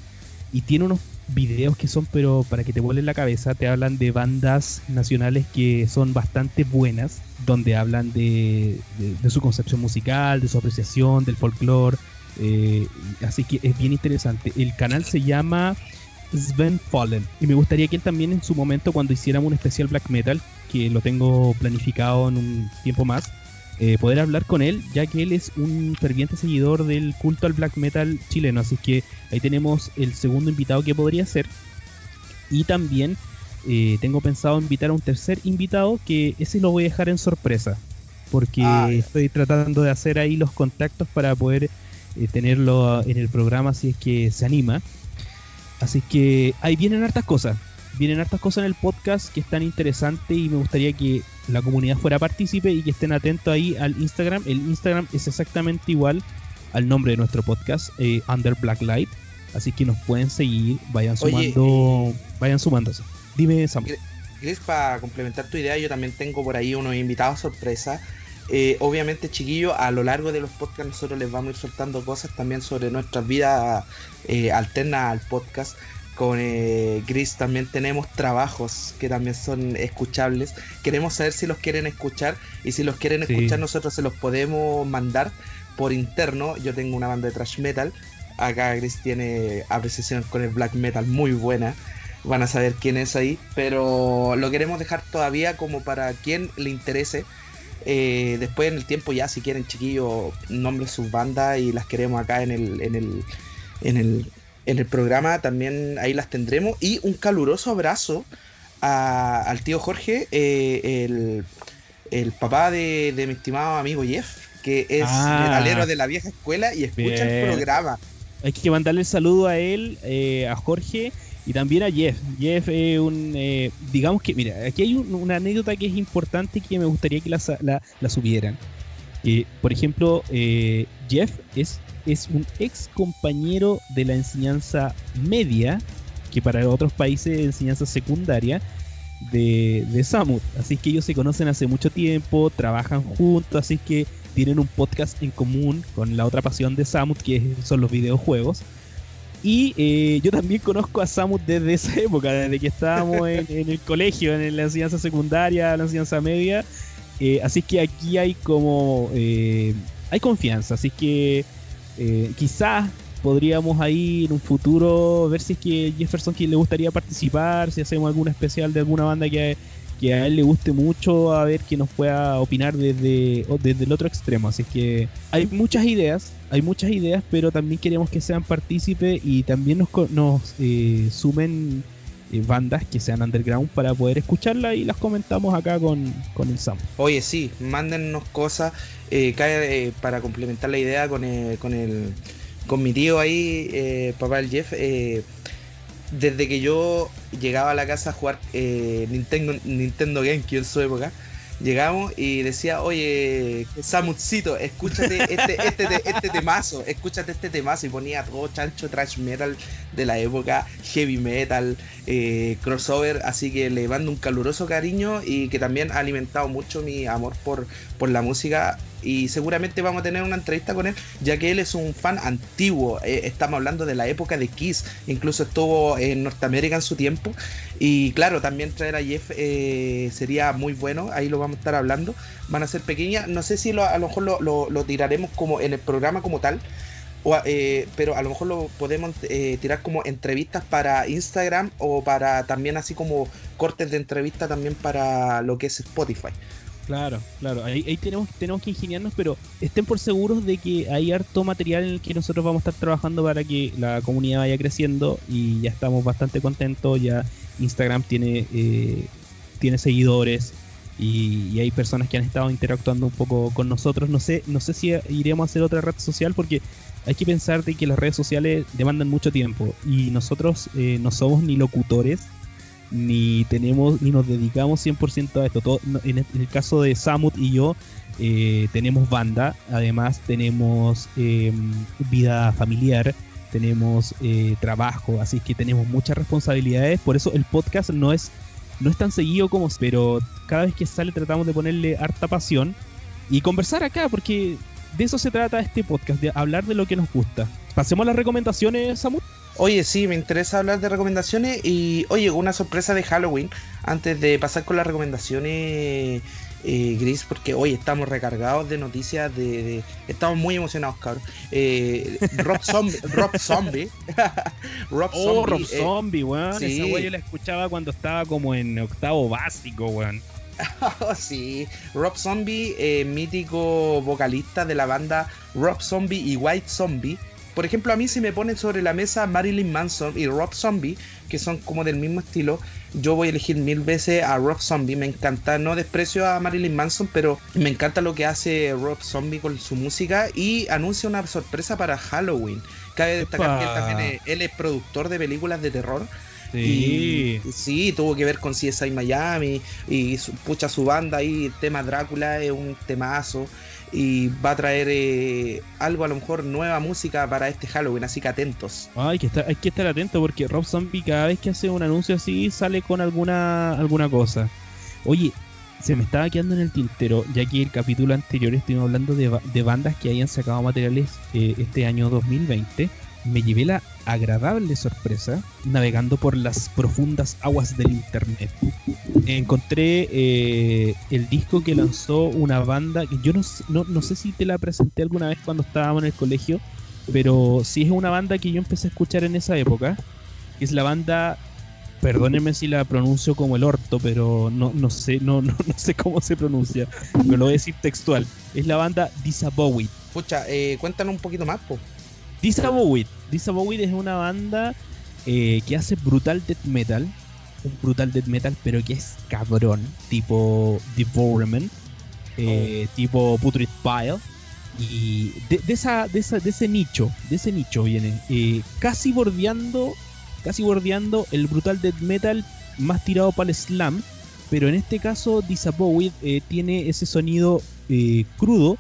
y tiene unos videos que son, pero para que te vuelen la cabeza, te hablan de bandas nacionales que son bastante buenas, donde hablan de, su concepción musical, de su apreciación, del folclore. Eh, así que es bien interesante. El canal se llama Sven Fallen. Y me gustaría que él también en su momento, cuando hiciéramos un especial black metal, que lo tengo planificado en un tiempo más, eh, poder hablar con él, ya que él es un ferviente seguidor del culto al black metal chileno. Así que ahí tenemos el segundo invitado que podría ser. Y también eh, tengo pensado invitar a un tercer invitado, que ese lo voy a dejar en sorpresa. Porque ah, estoy tratando de hacer ahí los contactos para poder eh, tenerlo en el programa si es que se anima. Así que ahí vienen hartas cosas vienen hartas cosas en el podcast que están interesantes y me gustaría que la comunidad fuera partícipe y que estén atentos ahí al Instagram. El Instagram es exactamente igual al nombre de nuestro podcast, eh, Under Black Light. Así que nos pueden seguir, vayan sumando, vayan sumándose. Dime, Sam. Chris, para complementar tu idea, yo también tengo por ahí unos invitados sorpresa. Eh, obviamente, chiquillos, a lo largo de los podcasts nosotros les vamos a ir soltando cosas también sobre nuestras vidas eh, alternas al podcast con eh, Gris también tenemos trabajos que también son escuchables. Queremos saber si los quieren escuchar y si los quieren escuchar nosotros se los podemos mandar por interno. Yo tengo una banda de thrash metal. Acá Gris tiene apreciación con el black metal muy buena. Van a saber quién es ahí. Pero lo queremos dejar todavía como para quien le interese. Eh, después en el tiempo ya si quieren chiquillos nombre sus bandas y las queremos acá en el, en el, en el en el programa también ahí las tendremos. Y un caluroso abrazo al tío Jorge, eh, el, papá de, mi estimado amigo Jeff, que es ah. alero de la vieja escuela y escucha el programa. Hay que mandarle el saludo a él, eh, a Jorge y también a Jeff. Jeff es un. Eh, digamos que, mira, aquí hay una anécdota que es importante que me gustaría que la, la, la subieran. por ejemplo, Jeff es es un ex compañero de la enseñanza media, que para otros países es enseñanza secundaria, de, de Samut. Así que ellos se conocen hace mucho tiempo, trabajan juntos, así que tienen un podcast en común con la otra pasión de Samut, que son los videojuegos. Y eh, yo también conozco a Samut desde esa época, desde que estábamos en, el colegio, en la enseñanza secundaria, la enseñanza media. Eh, así que aquí hay como... Eh, hay confianza, así que eh, quizás podríamos ahí en un futuro ver si es que Jefferson que le gustaría participar, si hacemos algún especial de alguna banda que, que a él le guste mucho, a ver que nos pueda opinar desde, desde el otro extremo. Así que hay muchas ideas, hay muchas ideas, pero también queremos que sean partícipes y también nos, nos eh, sumen bandas que sean underground para poder escucharla y las comentamos acá con, con el Sam. Oye, sí, mándennos cosas eh, eh, para complementar la idea con el, con el con mi tío ahí, papá del Jeff. desde que yo llegaba a la casa a jugar Nintendo, Nintendo GameCube en su época, llegamos y decía, oye, Samutcito, escúchate este, este, este, temazo, escúchate este temazo. Y ponía todo chancho trash metal de la época, heavy metal, eh, crossover. Así que le mando un caluroso cariño y que también ha alimentado mucho mi amor por, por la música y seguramente vamos a tener una entrevista con él, ya que él es un fan antiguo. Eh, estamos hablando de la época de Kiss, incluso estuvo en Norteamérica en su tiempo. Y claro, también traer a Jeff eh, sería muy bueno, ahí lo vamos a estar hablando. Van a ser pequeñas, no sé si a lo mejor lo, tiraremos como en el programa como tal. Eh, pero a lo mejor lo podemos tirar como entrevistas para Instagram o para también así como cortes de entrevista también para lo que es Spotify. Claro, claro. Ahí, tenemos, tenemos que ingeniarnos, pero estén por seguros de que hay harto material en el que nosotros vamos a estar trabajando para que la comunidad vaya creciendo y ya estamos bastante contentos. Ya Instagram tiene, eh, tiene seguidores y, hay personas que han estado interactuando un poco con nosotros. No sé, no sé si iremos a hacer otra red social porque hay que pensar de que las redes sociales demandan mucho tiempo y nosotros eh, no somos ni locutores ni tenemos ni nos dedicamos 100% a esto. En, el, caso de Samut y yo, eh, tenemos banda, además tenemos em, vida familiar, tenemos eh, trabajo, así que tenemos muchas responsabilidades. Por eso el podcast no es, no es tan seguido como, pero cada vez que sale tratamos de ponerle harta pasión y conversar acá, porque de eso se trata este podcast, de hablar de lo que nos gusta. Pasemos las recomendaciones, Samut. Oye, sí, me interesa hablar de recomendaciones y, oye, una sorpresa de Halloween antes de pasar con las recomendaciones eh, Gris, porque hoy estamos recargados de noticias, de, estamos muy emocionados, cabrón. Eh, Rob Zombie, Rob Zombie, Rob oh, Rob eh, Zombie, weón. Sí. Esa yo la escuchaba cuando estaba como en octavo básico, weón. sí, Rob Zombie, eh, mítico vocalista de la banda Rob Zombie y White Zombie por ejemplo, a mí si me ponen sobre la mesa Marilyn Manson y Rob Zombie, que son como del mismo estilo, yo voy a elegir mil veces a Rob Zombie. Me encanta, no desprecio a Marilyn Manson, pero me encanta lo que hace Rob Zombie con su música y anuncia una sorpresa para Halloween. Cabe destacar que él también es, él es productor de películas de terror. Sí. Y, sí, tuvo que ver con CSI Miami y pucha su banda ahí, el tema Drácula es un temazo y va a traer eh, algo, a lo mejor nueva música para este Halloween, así que atentos. hay, que estar, hay que estar atento porque Rob Zombie cada vez que hace un anuncio así sale con alguna, alguna cosa. Oye, se me estaba quedando en el tintero, ya que el capítulo anterior estuvimos hablando de, bandas que hayan sacado materiales eh, este año 2020 me llevé la agradable sorpresa navegando por las profundas aguas del internet. Encontré eh, el disco que lanzó una banda que yo no, no, sé si te la presenté alguna vez cuando estábamos en el colegio, pero sí es una banda que yo empecé a escuchar en esa época, que es la banda perdónenme si la pronuncio como el orto, pero no, no sé, no, no, no sé cómo se pronuncia. Me lo voy a decir textual. Es la banda Disabowit. Escucha, eh, cuéntanos un poquito más, po. Disabowit. Disabowit es una banda eh, que hace brutal death metal. Un brutal death metal, pero que es cabrón. Tipo Devourment. Eh, oh. Tipo Putrid Pile. Y de, esa, de, esa, de ese nicho, de ese nicho viene. Eh, casi bordeando. Casi bordeando el brutal death metal más tirado para el slam. Pero en este caso, Disabowit tiene ese sonido crudo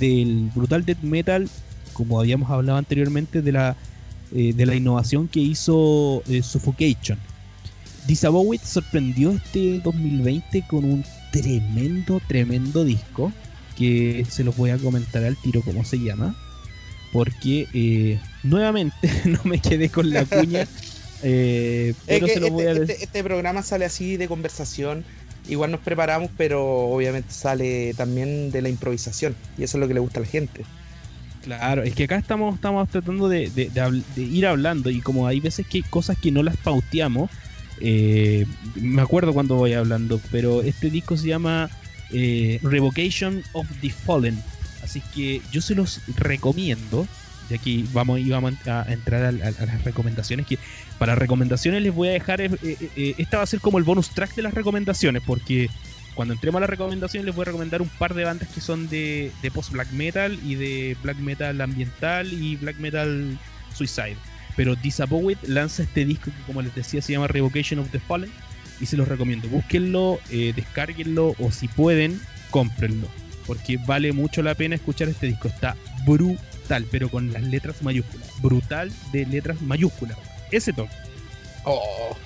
del brutal death metal como habíamos hablado anteriormente, de la, eh, de la innovación que hizo eh, Suffocation. Disabowit sorprendió este 2020 con un tremendo, tremendo disco que se los voy a comentar al tiro cómo se llama. Porque eh, nuevamente no me quedé con la cuña. pero se lo voy a este, este, este programa sale así de conversación. Igual nos preparamos, pero obviamente sale también de la improvisación. Y eso es lo que le gusta a la gente. Claro, es que acá estamos, estamos tratando de, ir hablando y como hay veces que hay cosas que no las pauteamos, eh, me acuerdo cuando voy hablando, pero este disco se llama eh, Revocation of the Fallen, así que yo se los recomiendo de aquí vamos, y vamos a entrar a, las recomendaciones. Que para recomendaciones les voy a dejar, eh, eh, esta va a ser como el bonus track de las recomendaciones, porque cuando entremos a las recomendaciones les voy a recomendar un par de bandas que son de, de post black metal y de black metal ambiental y black metal suicide. Pero Disappointed lanza este disco que como les decía se llama Revocation of the Fallen y se los recomiendo. Búsquenlo, eh, descárguenlo o si pueden, cómprenlo. Porque vale mucho la pena escuchar este disco. Está brutal, pero con las letras mayúsculas. Brutal de letras mayúsculas. Ese toque. Oh,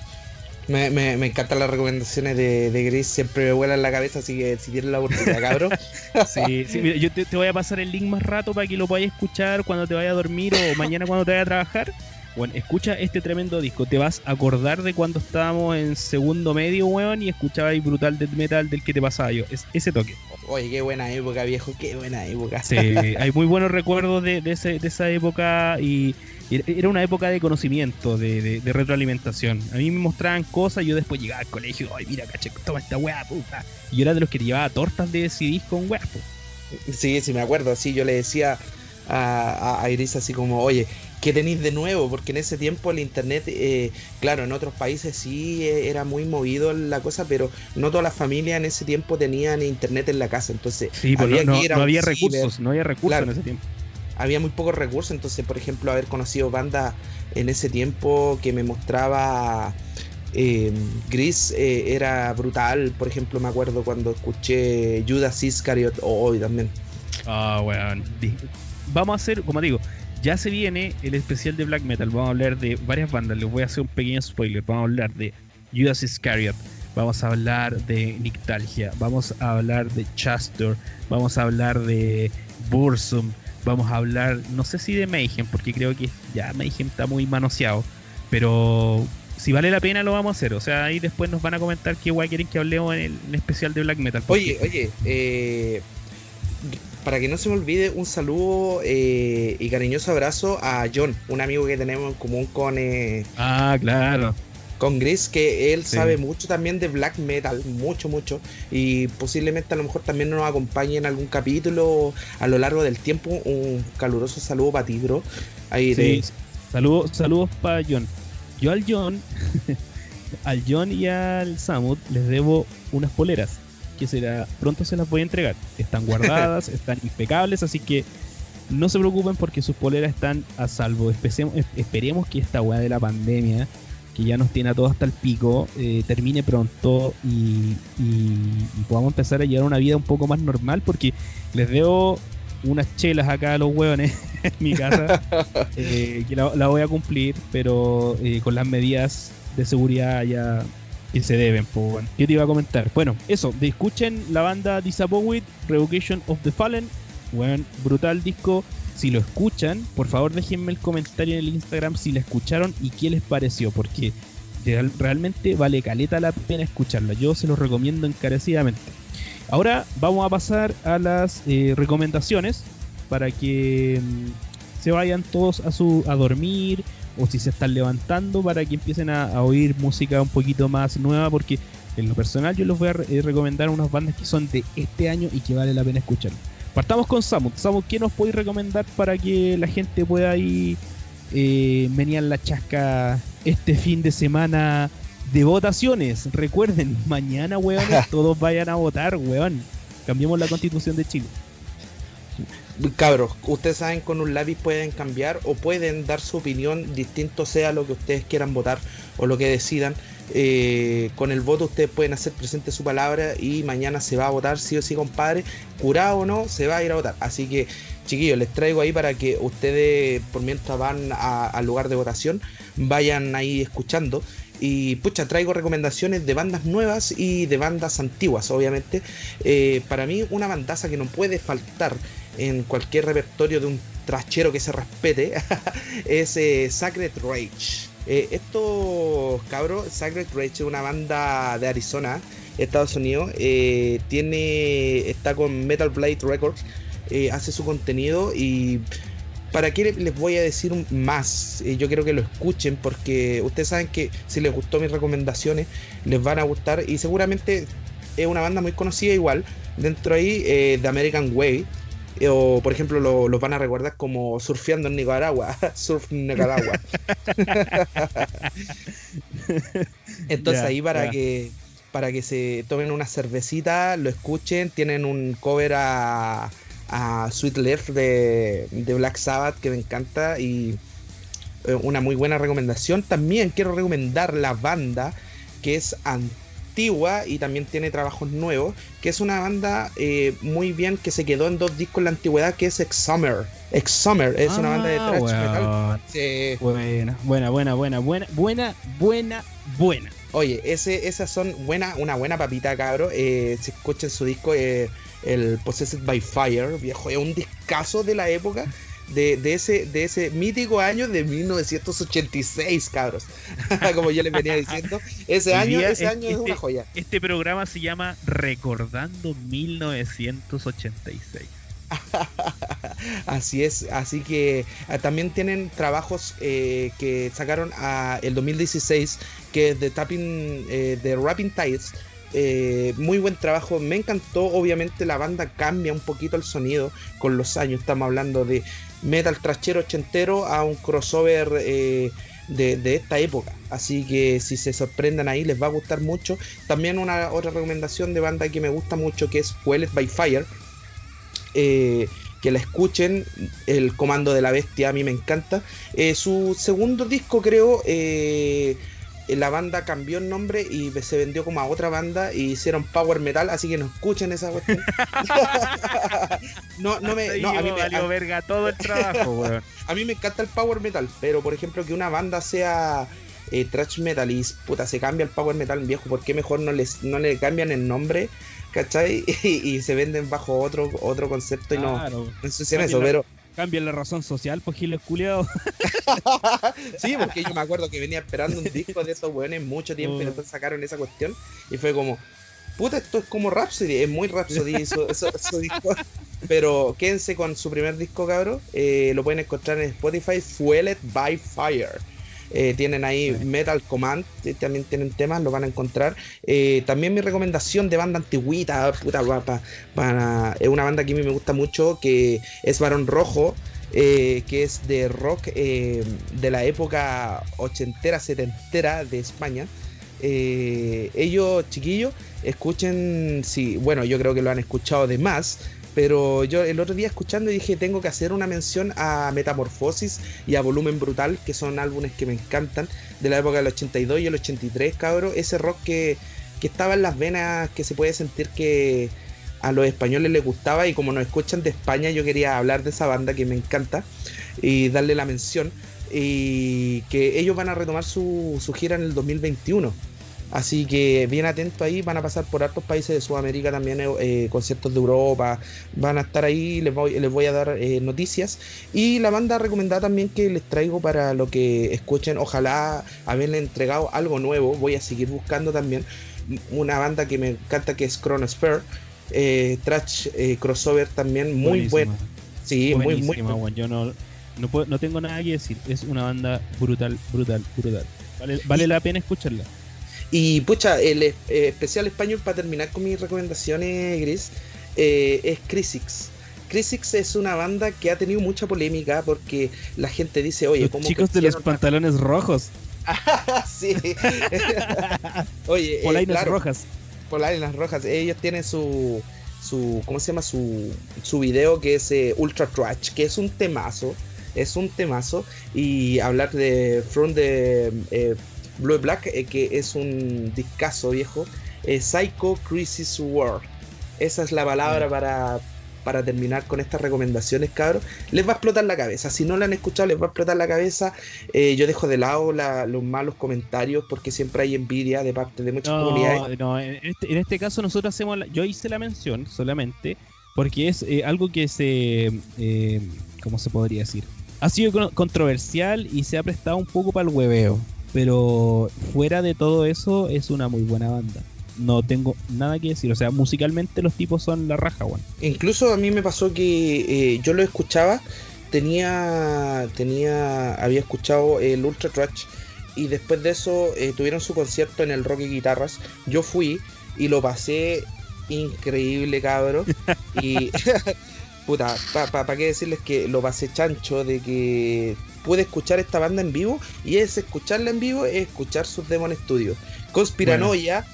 me, me, me, encantan las recomendaciones de, de, Gris, siempre me vuelan la cabeza, así que si tienen la oportunidad, cabrón. sí, sí, mira, yo te, te, voy a pasar el link más rato para que lo podáis escuchar cuando te vayas a dormir o mañana cuando te vayas a trabajar. Bueno, escucha este tremendo disco. Te vas a acordar de cuando estábamos en segundo medio, weón, y escuchaba el brutal death metal del que te pasaba yo. Es ese toque. Oye, qué buena época, viejo, qué buena época. Sí, hay muy buenos recuerdos de, de, ese, de esa época y era una época de conocimiento, de, de, retroalimentación. A mí me mostraban cosas, yo después llegaba al colegio, ay, mira, caché, toma esta weá, puta. Y yo era de los que llevaba tortas de CDs con weá, Sí, sí, me acuerdo, sí, yo le decía a, a Iris así como, oye, ¿qué tenéis de nuevo? Porque en ese tiempo el internet, eh, claro, en otros países sí eh, era muy movido la cosa, pero no todas las familias en ese tiempo tenían internet en la casa, entonces sí, pues había no, no, había recursos, no había recursos en ese tiempo. Había muy pocos recursos, entonces, por ejemplo, haber conocido bandas en ese tiempo que me mostraba eh, Gris era brutal. Por ejemplo, me acuerdo cuando escuché Judas Iscariot hoy también. Ah, weón. Vamos a hacer, como digo, ya se viene el especial de black metal. Vamos a hablar de varias bandas. Les voy a hacer un pequeño spoiler. Vamos a hablar de Judas Iscariot. Vamos a hablar de Nictalgia. Vamos a hablar de Chastor. Vamos a hablar de Bursum. Vamos a hablar, no sé si de Mayhem, porque creo que ya Mayhem está muy manoseado. Pero si vale la pena lo vamos a hacer. O sea, ahí después nos van a comentar qué guay quieren que hablemos en el, especial de Black Metal. Oye, oye, eh, para que no se me olvide, un saludo eh, y cariñoso abrazo a John, un amigo que tenemos en común con. Eh, ah, claro. Con Gris, que él sabe mucho también de black metal, mucho, mucho. Y posiblemente a lo mejor también nos acompañe en algún capítulo a lo largo del tiempo. Un caluroso saludo para ti, bro. Ahí sí. Saludos, saludos para John. Yo al John, al John y al Samut les debo unas poleras que será pronto se las voy a entregar. Están guardadas, están impecables, así que no se preocupen porque sus poleras están a salvo. esperemos que esta weá de la pandemia, que ya nos tiene a todos hasta el pico, eh, termine pronto y, podamos empezar a llevar una vida un poco más normal porque les debo unas chelas acá a los hueones en mi casa eh, que la, voy a cumplir, pero eh, con las medidas de seguridad ya que se deben. Pues, ¿Qué te iba a comentar? Bueno, eso, escuchen la banda Disappointed, Revocation of the Fallen. Bueno, brutal disco. Si lo escuchan, por favor déjenme el comentario en el Instagram si la escucharon y qué les pareció, porque realmente vale caleta la pena escucharla. Yo se los recomiendo encarecidamente. Ahora vamos a pasar a las eh, recomendaciones para que mm, se vayan todos a su a dormir o si se están levantando para que empiecen a, oír música un poquito más nueva porque en lo personal yo les voy a eh, recomendar unas bandas que son de este año y que vale la pena escuchar. Partamos con Samu. Samu, ¿qué nos podéis recomendar para que la gente pueda ir eh, la chasca este fin de semana de votaciones? Recuerden, mañana, weón, todos vayan a votar, weón. Cambiemos la constitución de Chile cabros, ustedes saben con un lápiz pueden cambiar o pueden dar su opinión, distinto sea lo que ustedes quieran votar o lo que decidan. Eh, con el voto ustedes pueden hacer presente su palabra y mañana se va a votar, sí o sí, compadre, curado o no, se va a ir a votar. Así que, chiquillos, les traigo ahí para que ustedes, por mientras van al lugar de votación, vayan ahí escuchando. Y pucha, traigo recomendaciones de bandas nuevas y de bandas antiguas, obviamente. Eh, para mí, una bandaza que no puede faltar en cualquier repertorio de un trachero que se respete es eh, Sacred Rage. Eh, esto, cabros, Sacred Rage una banda de Arizona, Estados Unidos. Eh, tiene, está con Metal Blade Records, hace su contenido y ¿para qué les voy a decir más? yo quiero que lo escuchen porque ustedes saben que si les gustó mis recomendaciones les van a gustar y seguramente es una banda muy conocida igual. Dentro ahí de American Way eh, o por ejemplo los lo van a recordar como surfeando en Nicaragua, surf en Nicaragua. Entonces ahí para que para que se tomen una cervecita, lo escuchen, tienen un cover a, Sweet Left de, de Black Sabbath que me encanta y eh, una muy buena recomendación. También quiero recomendar la banda que es antigua y también tiene trabajos nuevos, que es una banda eh, muy bien que se quedó en dos discos en la antigüedad, que es Ex Summer. Ex Summer es una banda de Ah, thrash weón. metal. Sí. Buena, buena, buena, buena, buena, buena, buena, buena. Oye, ese, esas son buena, una buena papita, cabro. Eh, si escuchan su disco, eh, el Possessed by Fire, viejo, es un discazo de la época. De, de ese, de ese mítico año de 1986, cabros. Como yo les venía diciendo. Ese año, día ese es- año es una este- joya. Este programa se llama Recordando 1986. Así es, así que ah, también tienen trabajos eh, que sacaron a el 2016, que es de Tapping, eh, de Rapping Tides. Eh, muy buen trabajo, me encantó. Obviamente la banda cambia un poquito el sonido con los años. Estamos hablando de metal trachero ochentero a un crossover eh, de, de esta época. Así que si se sorprendan ahí, les va a gustar mucho. También una otra recomendación de banda que me gusta mucho que es Fueled by Fire. Eh, que la escuchen, el comando de la bestia a mí me encanta. Su segundo disco creo, la banda cambió el nombre y se vendió como a otra banda y hicieron power metal, así que no escuchen esa cuestión. no, no me, no, a mí me, a- verga todo el trabajo, weón. a mí me encanta el power metal, pero por ejemplo que una banda sea eh, thrash metal y puta se cambia el power metal viejo, ¿por qué mejor no les no le cambian el nombre? ¿Cachai? Y, y se venden bajo otro, otro concepto y no, Claro. no ensucian eso, pero Cambia la razón social, pues giles culiados. sí, porque yo me acuerdo que venía esperando un disco de esos weones mucho tiempo y Oh. después sacaron esa cuestión y fue como, puta, esto es como Rhapsody, es muy Rhapsody su, su- su disco. Pero quédense con su primer disco, cabro. eh, lo pueden encontrar en Spotify, Fueled by Fire. Eh, tienen ahí Sí. Metal Command, eh, también tienen temas, lo van a encontrar. Eh, también mi recomendación de banda antigüita, puta, pa- pa- para, es una banda que a mí me gusta mucho, que es Barón Rojo, que es de rock de la época ochentera, setentera de España. Ellos, chiquillos, escuchen, sí, bueno, yo creo que lo han escuchado de más, pero yo el otro día escuchando dije, tengo que hacer una mención a Metamorfosis y a Volumen Brutal, que son álbumes que me encantan, de la época del 82 y el 83, cabro, ese rock que, que estaba en las venas, que se puede sentir que a los españoles les gustaba y como nos escuchan de España, yo quería hablar de esa banda que me encanta y darle la mención y que ellos van a retomar su, su gira en el 2021. Así que bien atento ahí, van a pasar por hartos países de Sudamérica también, eh, conciertos de Europa, van a estar ahí, les voy, les voy a dar eh, noticias. Y la banda recomendada también que les traigo para lo que escuchen, ojalá haberle entregado algo nuevo, voy a seguir buscando también una banda que me encanta que es Chronosphere, eh, trash eh, crossover también, muy bueno. Sí, muy, muy. Yo no, no, puedo- no tengo nada que decir. Es una banda brutal, brutal, brutal. Vale, vale Y- la pena escucharla. Y pucha, el eh, especial español para terminar con mis recomendaciones, Gris, eh, es Crisix. Crisix es una banda que ha tenido mucha polémica porque la gente dice, oye, Los ¿cómo chicos de los pantalones rojos, sí. oye, eh, polainas claro, rojas. polainas rojas. Ellos tienen su, su ¿cómo se llama? Su, su video que es eh, Ultra Trash, que es un temazo. Es un temazo. Y hablar de From the eh, Blue Black, eh, que es un discazo viejo. eh, Psycho Crisis World. Esa es la palabra Sí. para, para terminar con estas recomendaciones, cabros. Les va a explotar la cabeza. Si no la han escuchado, les va a explotar la cabeza. Eh, yo dejo de lado la- los malos comentarios porque siempre hay envidia de parte de muchas comunidades. No, no, en este, en este caso nosotros hacemos, la- yo hice la mención solamente porque es eh, algo que se, eh, ¿cómo se podría decir? Ha sido con- controversial y se ha prestado un poco para el hueveo, pero fuera de todo eso es una muy buena banda. No tengo nada que decir, o sea, musicalmente los tipos son la raja, weón. Incluso a mí me pasó que eh, yo lo escuchaba, tenía, tenía, había escuchado el Ultra Trash y después de eso eh, tuvieron su concierto en el Rock y Guitarras. Yo fui y lo pasé increíble, cabro. y puta, para qué decirles que lo pasé chancho de que pude escuchar esta banda en vivo y es escucharla en vivo, es escuchar sus Demon Studios. Conspiranoia,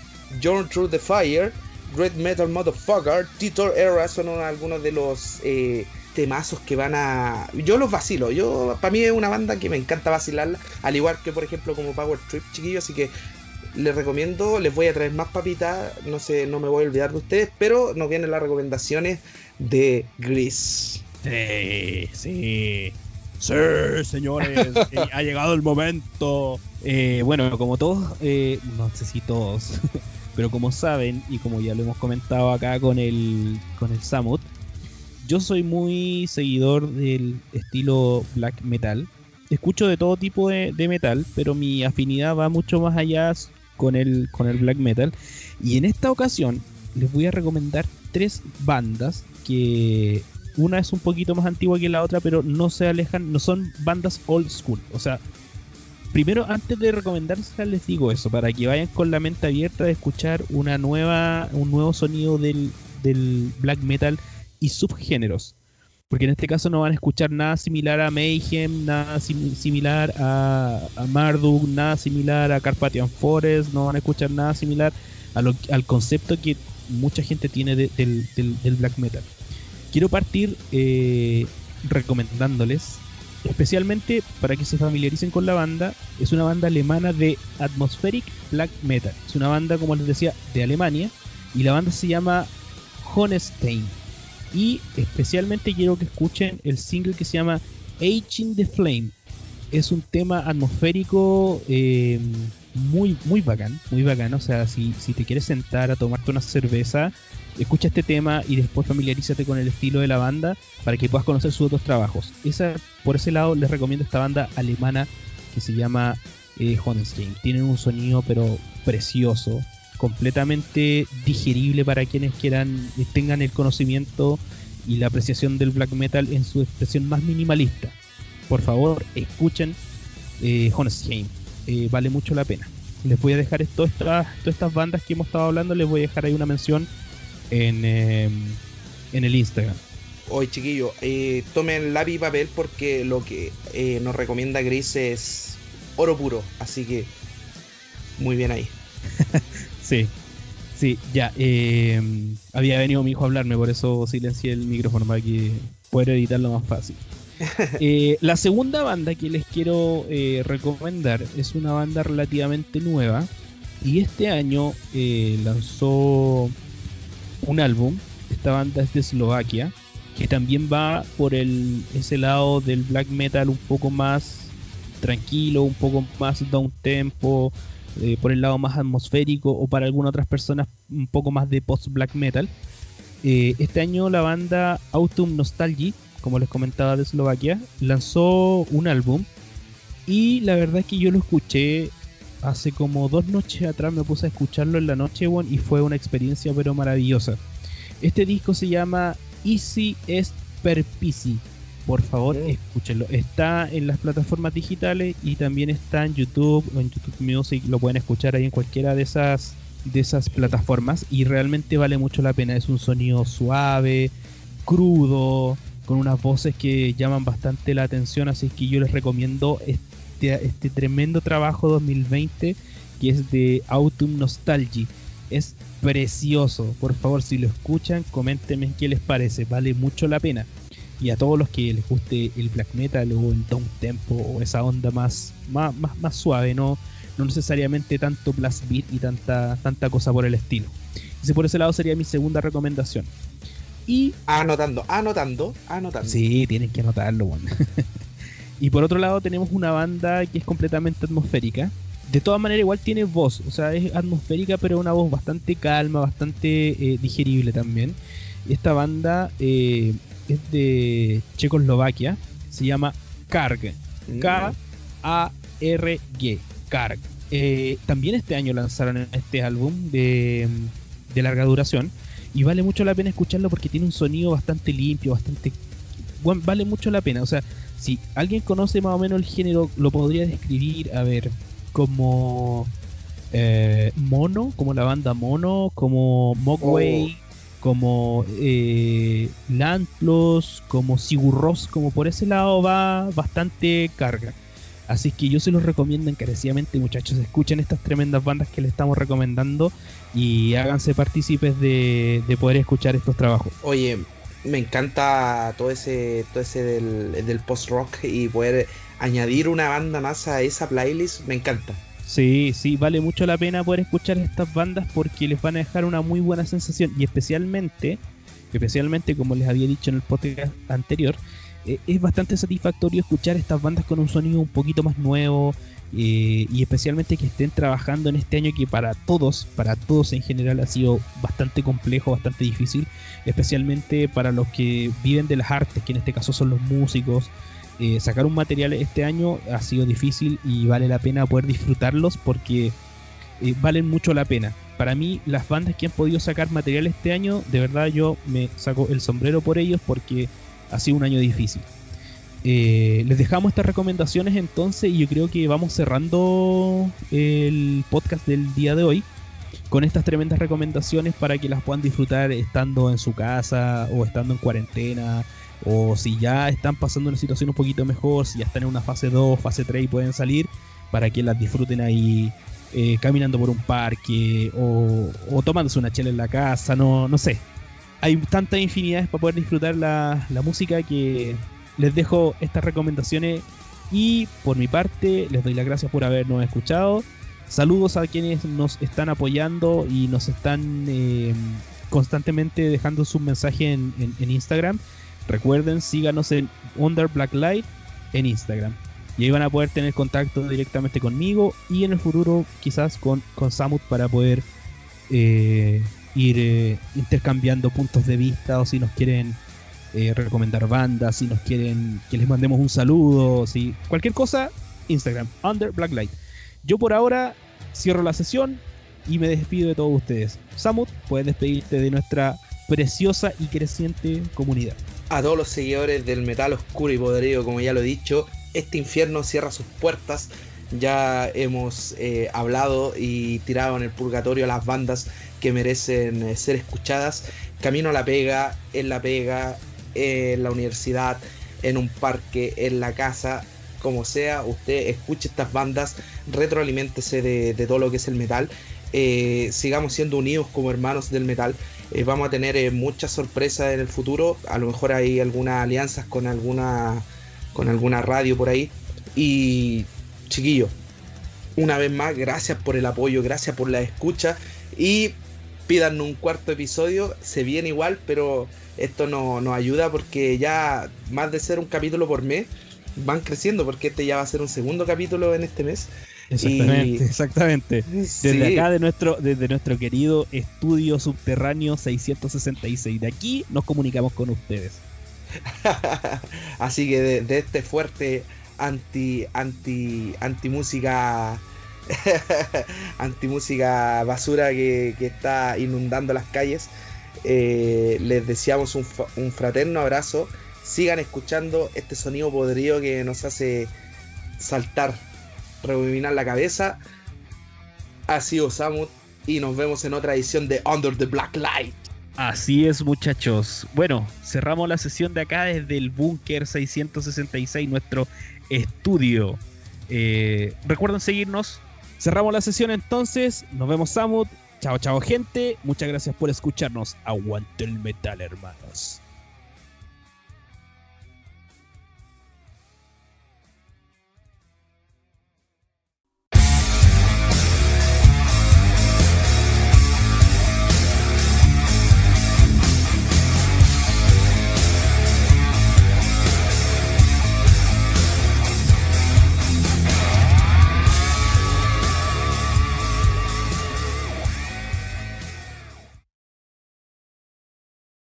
Journey Through the Fire, Great Metal Motherfucker, Titor Era son algunos de los eh, temazos que van a. Yo los vacilo, yo para mí es una banda que me encanta vacilarla, al igual que por ejemplo como Power Trip, chiquillos, así que les recomiendo, les voy a traer más papitas, no sé, no me voy a olvidar de ustedes, pero nos vienen las recomendaciones de Gris. Sí, sí. Sí, señores, ha llegado el momento. Eh, bueno, como todos, eh, no sé si todos, pero como saben y como ya lo hemos comentado acá con el con el Samut, yo soy muy seguidor del estilo black metal. Escucho de todo tipo de, de metal, pero mi afinidad va mucho más allá con el, con el black metal. Y en esta ocasión les voy a recomendar tres bandas que una es un poquito más antigua que la otra, pero no se alejan, no son bandas old school. O sea, primero antes de recomendárselas les digo eso, para que vayan con la mente abierta de escuchar una nueva, un nuevo sonido del, del black metal y subgéneros. Porque en este caso no van a escuchar nada similar a Mayhem, nada similar a, Marduk, nada similar a Carpathian Forest, no van a escuchar nada similar al concepto que mucha gente tiene del, black metal. Quiero partir eh, recomendándoles, especialmente para que se familiaricen con la banda, es una banda alemana de atmospheric black metal. Es una banda, como les decía, de Alemania y la banda se llama Honestein y especialmente quiero que escuchen el single que se llama Aging the Flame. Es un tema atmosférico eh, muy, muy bacán, muy bacán. O sea, si, si te quieres sentar a tomarte una cerveza, escucha este tema y después familiarízate con el estilo de la banda para que puedas conocer sus otros trabajos. Esa, por ese lado les recomiendo esta banda alemana que se llama eh, Tienen un sonido pero precioso, completamente digerible para quienes quieran eh, tengan el conocimiento y la apreciación del black metal en su expresión más minimalista. Por favor, escuchen eh, eh, vale mucho la pena. Les voy a dejar todas estas bandas que hemos estado hablando, les voy a dejar ahí una mención en, em, en el Instagram. Hoy chiquillo, eh, tomen lápiz y papel porque lo que eh, nos recomienda Gris es oro puro, así que muy bien ahí. Sí, sí, ya. Eh, había venido mi hijo a hablarme, por eso silencié el micrófono para que pueda editarlo más fácil. Eh, la segunda banda que les quiero eh, recomendar es una banda relativamente nueva y este año lanzó un álbum. Esta banda es de Eslovaquia, que también va por el, ese lado del black metal un poco más tranquilo, un poco más down tempo, eh, por el lado más atmosférico o para algunas otras personas un poco más de post-black metal. Eh, este año la banda Autumn Nostalgia, como les comentaba de Eslovaquia, lanzó un álbum y la verdad es que yo lo escuché hace como dos noches atrás, me puse a escucharlo en la noche y fue una experiencia pero maravillosa. Este disco se llama Easy Est Perpisi por favor escúchenlo. Está en las plataformas digitales y también está en YouTube en YouTube Music. Lo pueden escuchar ahí en cualquiera de esas, de esas plataformas y realmente vale mucho la pena. Es un sonido suave, crudo, con unas voces que llaman bastante la atención. Así que yo les recomiendo este, este tremendo trabajo 2020 que es de Autumn Nostalgia. Es precioso. Por favor, si lo escuchan, coméntenme qué les parece. Vale mucho la pena y a todos los que les guste el black metal o el down tempo o esa onda más, más, más, suave, no, no necesariamente tanto blast beat y tanta, tanta cosa por el estilo. Ese por ese lado sería mi segunda recomendación. Y anotando, anotando, anotando. Sí, tienen que anotarlo, bueno. y por otro lado tenemos una banda que es completamente atmosférica. De todas maneras igual tiene voz, o sea, es atmosférica pero una voz bastante calma, bastante eh, digerible también. Esta banda eh, es de Checoslovaquia, se llama Karg. Mm. K-A-R-G. Karg. Eh, también este año lanzaron este álbum de, larga duración y vale mucho la pena escucharlo porque tiene un sonido bastante limpio, bastante... vale mucho la pena, o sea, si alguien conoce más o menos el género, lo podría describir, a ver, como eh, Mono, como la banda Mono, como Mogwai, como eh, Lantlos, como Sigurros, como por ese lado va bastante carga. Así que yo se los recomiendo encarecidamente, muchachos. Escuchen estas tremendas bandas que les estamos recomendando y háganse partícipes de, poder escuchar estos trabajos. Oye, me encanta todo ese, todo ese del, del post-rock y poder añadir una banda más a esa playlist, me encanta. Sí, sí, vale mucho la pena poder escuchar estas bandas porque les van a dejar una muy buena sensación y especialmente, especialmente como les había dicho en el podcast anterior, eh, es bastante satisfactorio escuchar estas bandas con un sonido un poquito más nuevo eh, y especialmente que estén trabajando en este año que para todos, para todos en general ha sido bastante complejo, bastante difícil, especialmente para los que viven de las artes, que en este caso son los músicos. Eh, sacar un material este año ha sido difícil y vale la pena poder disfrutarlos porque valen mucho la pena. Para mí, las bandas que han podido sacar material este año, de verdad yo me saco el sombrero por ellos porque ha sido un año difícil. Eh, les dejamos estas recomendaciones entonces y yo creo que vamos cerrando el podcast del día de hoy con estas tremendas recomendaciones para que las puedan disfrutar estando en su casa o estando en cuarentena o si ya están pasando una situación un poquito mejor, si ya están en una fase 2, fase 3 y pueden salir, para que las disfruten ahí eh, caminando por un parque o, o tomándose una chela en la casa, no, no sé. Hay tantas infinidades para poder disfrutar la, música que les dejo estas recomendaciones y por mi parte les doy las gracias por habernos escuchado. Saludos a quienes nos están apoyando y nos están eh, constantemente dejando sus mensajes en, Instagram. Recuerden, síganos en Under Blacklight en Instagram. Y ahí van a poder tener contacto directamente conmigo y en el futuro quizás con, con Samut para poder eh, ir eh, intercambiando puntos de vista o si nos quieren eh, recomendar bandas, si nos quieren que les mandemos un saludo, si cualquier cosa, Instagram, Under Blacklight. Yo por ahora cierro la sesión y me despido de todos ustedes. Samut, puedes despedirte de nuestra preciosa y creciente comunidad. A todos los seguidores del metal oscuro y poderío, como ya lo he dicho, este infierno cierra sus puertas. Ya hemos eh, hablado y tirado en el purgatorio a las bandas que merecen eh, ser escuchadas. Camino a la pega, en la pega, en la universidad, en un parque, en la casa, como sea, usted escuche estas bandas, retroaliméntese de, todo lo que es el metal. Eh, sigamos siendo unidos como hermanos del metal. Eh, vamos a tener muchas sorpresas en el futuro. A lo mejor hay algunas alianzas con alguna, con alguna radio por ahí. Y chiquillos, una vez más, gracias por el apoyo, gracias por la escucha. Y pidan un cuarto episodio, se viene igual, pero esto no, nos ayuda porque ya más de ser un capítulo por mes, van creciendo porque este ya va a ser un segundo capítulo en este mes. Exactamente, exactamente. Desde acá de nuestro, desde nuestro querido estudio subterráneo 666. De aquí nos comunicamos con ustedes. Así que de, este fuerte anti, anti, anti música antimúsica basura que, está inundando las calles. Eh, les deseamos un, fraterno abrazo. Sigan escuchando este sonido podrido que nos hace saltar, rebobinar la cabeza. Ha sido Samut y nos vemos en otra edición de Under the Black Light. Así es, muchachos. Bueno, cerramos la sesión de acá desde el Búnker 666, nuestro estudio. Eh, recuerden seguirnos Cerramos la sesión entonces. Nos vemos, Samut. Chao, chao, gente. Muchas gracias por escucharnos. Aguante el metal, hermanos.